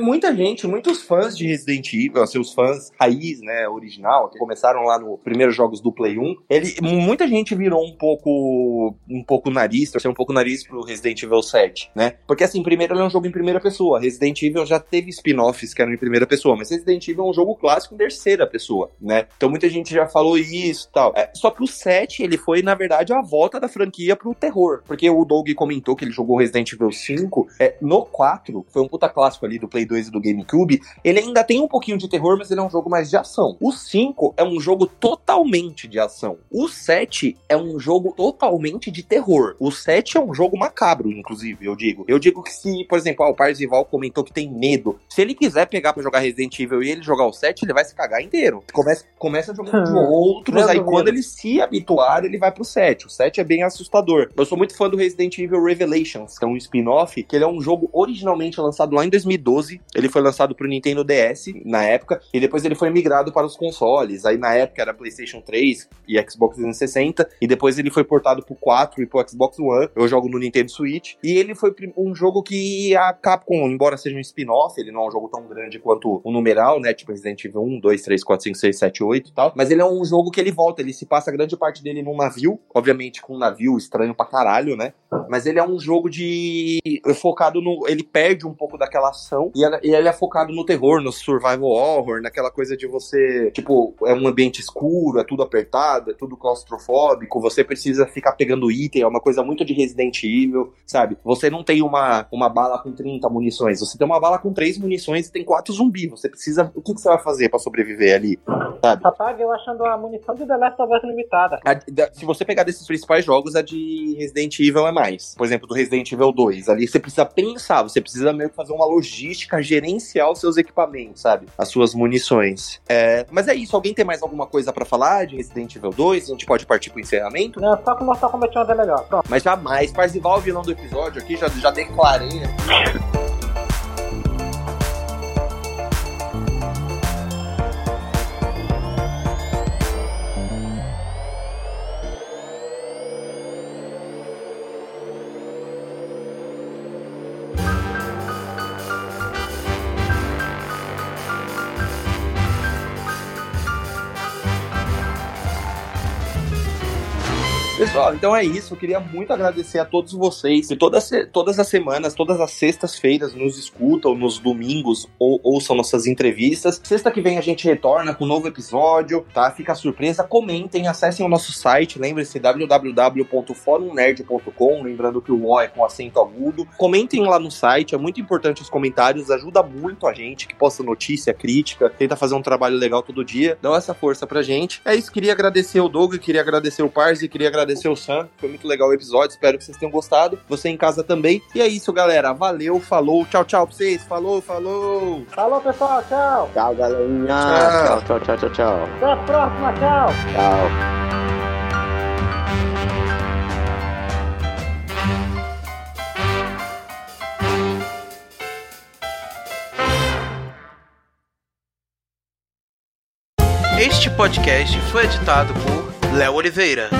muita gente, muitos fãs de Resident Evil, assim, os fãs raiz, né, original, que começaram lá nos primeiros jogos do Play 1, ele, muita gente virou um pouco um pouco nariz, torceu um pouco nariz pro Resident Evil 7, né? Porque assim, primeiro ele é um jogo em primeira pessoa. Resident Evil já teve spin-offs que eram em primeira pessoa, mas Resident Evil é um jogo clássico em terceira pessoa, né? Então muita gente já falou isso tal. É, só que o 7, ele foi, na verdade, a volta da franquia pro terror. Porque o Doug comentou que ele jogou Resident Evil 5. É, no 4, foi um puta clássico ali do Play 2 e do GameCube. Ele ainda tem um pouquinho de terror, mas ele é um jogo mais de ação. O 5 é um jogo totalmente de ação. O 7 é um jogo totalmente de terror. O 7 é um jogo macabro, inclusive, eu digo. Eu digo que se, por exemplo, ah, o Parzival comentou que tem medo. Se ele quiser pegar para jogar Resident Evil e ele jogar o 7, ele vai se cagar inteiro. Começa, começa jogando com outros, aí quando ele se habituar, ele vai pro 7. O 7 é bem assustador. Eu sou muito fã do Resident Evil Revelations, que é um spin-off, que ele é um jogo originalmente lançado lá em 2012. Ele foi lançado pro Nintendo DS na época, e depois ele foi migrado para os consoles. Aí na época era PlayStation 3 e Xbox 360, e depois ele foi portado pro 4 e pro Xbox One. Eu jogo no Nintendo Switch. E ele foi um jogo que a Capcom, embora seja um spin-off, ele não é um jogo tão grande quanto o numeral, né? Tipo Resident Evil 1, 2, 3, 4, 5, 6, 7, 8 e tal. Mas ele é um jogo que ele volta, ele se passa grande parte dele num navio, obviamente com um navio estranho pra caralho, né? Mas ele é um jogo de. focado no. Ele perde um pouco daquela ação e ele é focado no terror, no survival horror, naquela coisa de você. Tipo, é um ambiente escuro, é tudo apertado, é tudo claustrofóbico, você precisa ficar pegando item, é uma coisa muito de Resident Evil, sabe? Você não tem uma, uma bala com 30 munições, você tem uma bala com 3 munições e tem 4 zumbis. Você precisa. O que, que você vai fazer para sobreviver ali? Sabe? Rapaz, eu achando a munição de The Last of Us limitada. A, se você pegar desses principais jogos, a de Resident Evil é mais. Por exemplo, do Resident Evil 2. Ali você precisa pensar, você precisa meio que fazer uma logística gerenciar os seus equipamentos, sabe? As suas munições. É, mas é isso, alguém tem mais alguma coisa para falar de Resident Evil 2? A gente pode partir pro encerramento? Não, só que mostrar como é é melhor. Pronto. Mas jamais, Parzival, o vilão do episódio aqui, já, já declarei. Pessoal, então é isso. Eu queria muito agradecer a todos vocês que todas, todas as semanas, todas as sextas-feiras nos escutam, nos domingos ou ouçam nossas entrevistas. Sexta que vem a gente retorna com um novo episódio, tá? Fica surpresa. Comentem, acessem o nosso site. Lembre-se, www.forumnerd.com. Lembrando que o O é com acento agudo. Comentem lá no site, é muito importante os comentários, ajuda muito a gente que posta notícia, crítica, tenta fazer um trabalho legal todo dia. Dá essa força pra gente. É isso, queria agradecer o Doug, queria agradecer o Parzi, queria agradecer o Sam, foi muito legal o episódio, espero que vocês tenham gostado. Você em casa também. E é isso, galera. Valeu, falou, tchau, tchau pra vocês. Falou, falou. Falou, pessoal, tchau. Tchau, galerinha. Tchau, tchau, tchau, tchau, tchau. Até a próxima, tchau. Tchau. Este podcast foi editado por Léo Oliveira.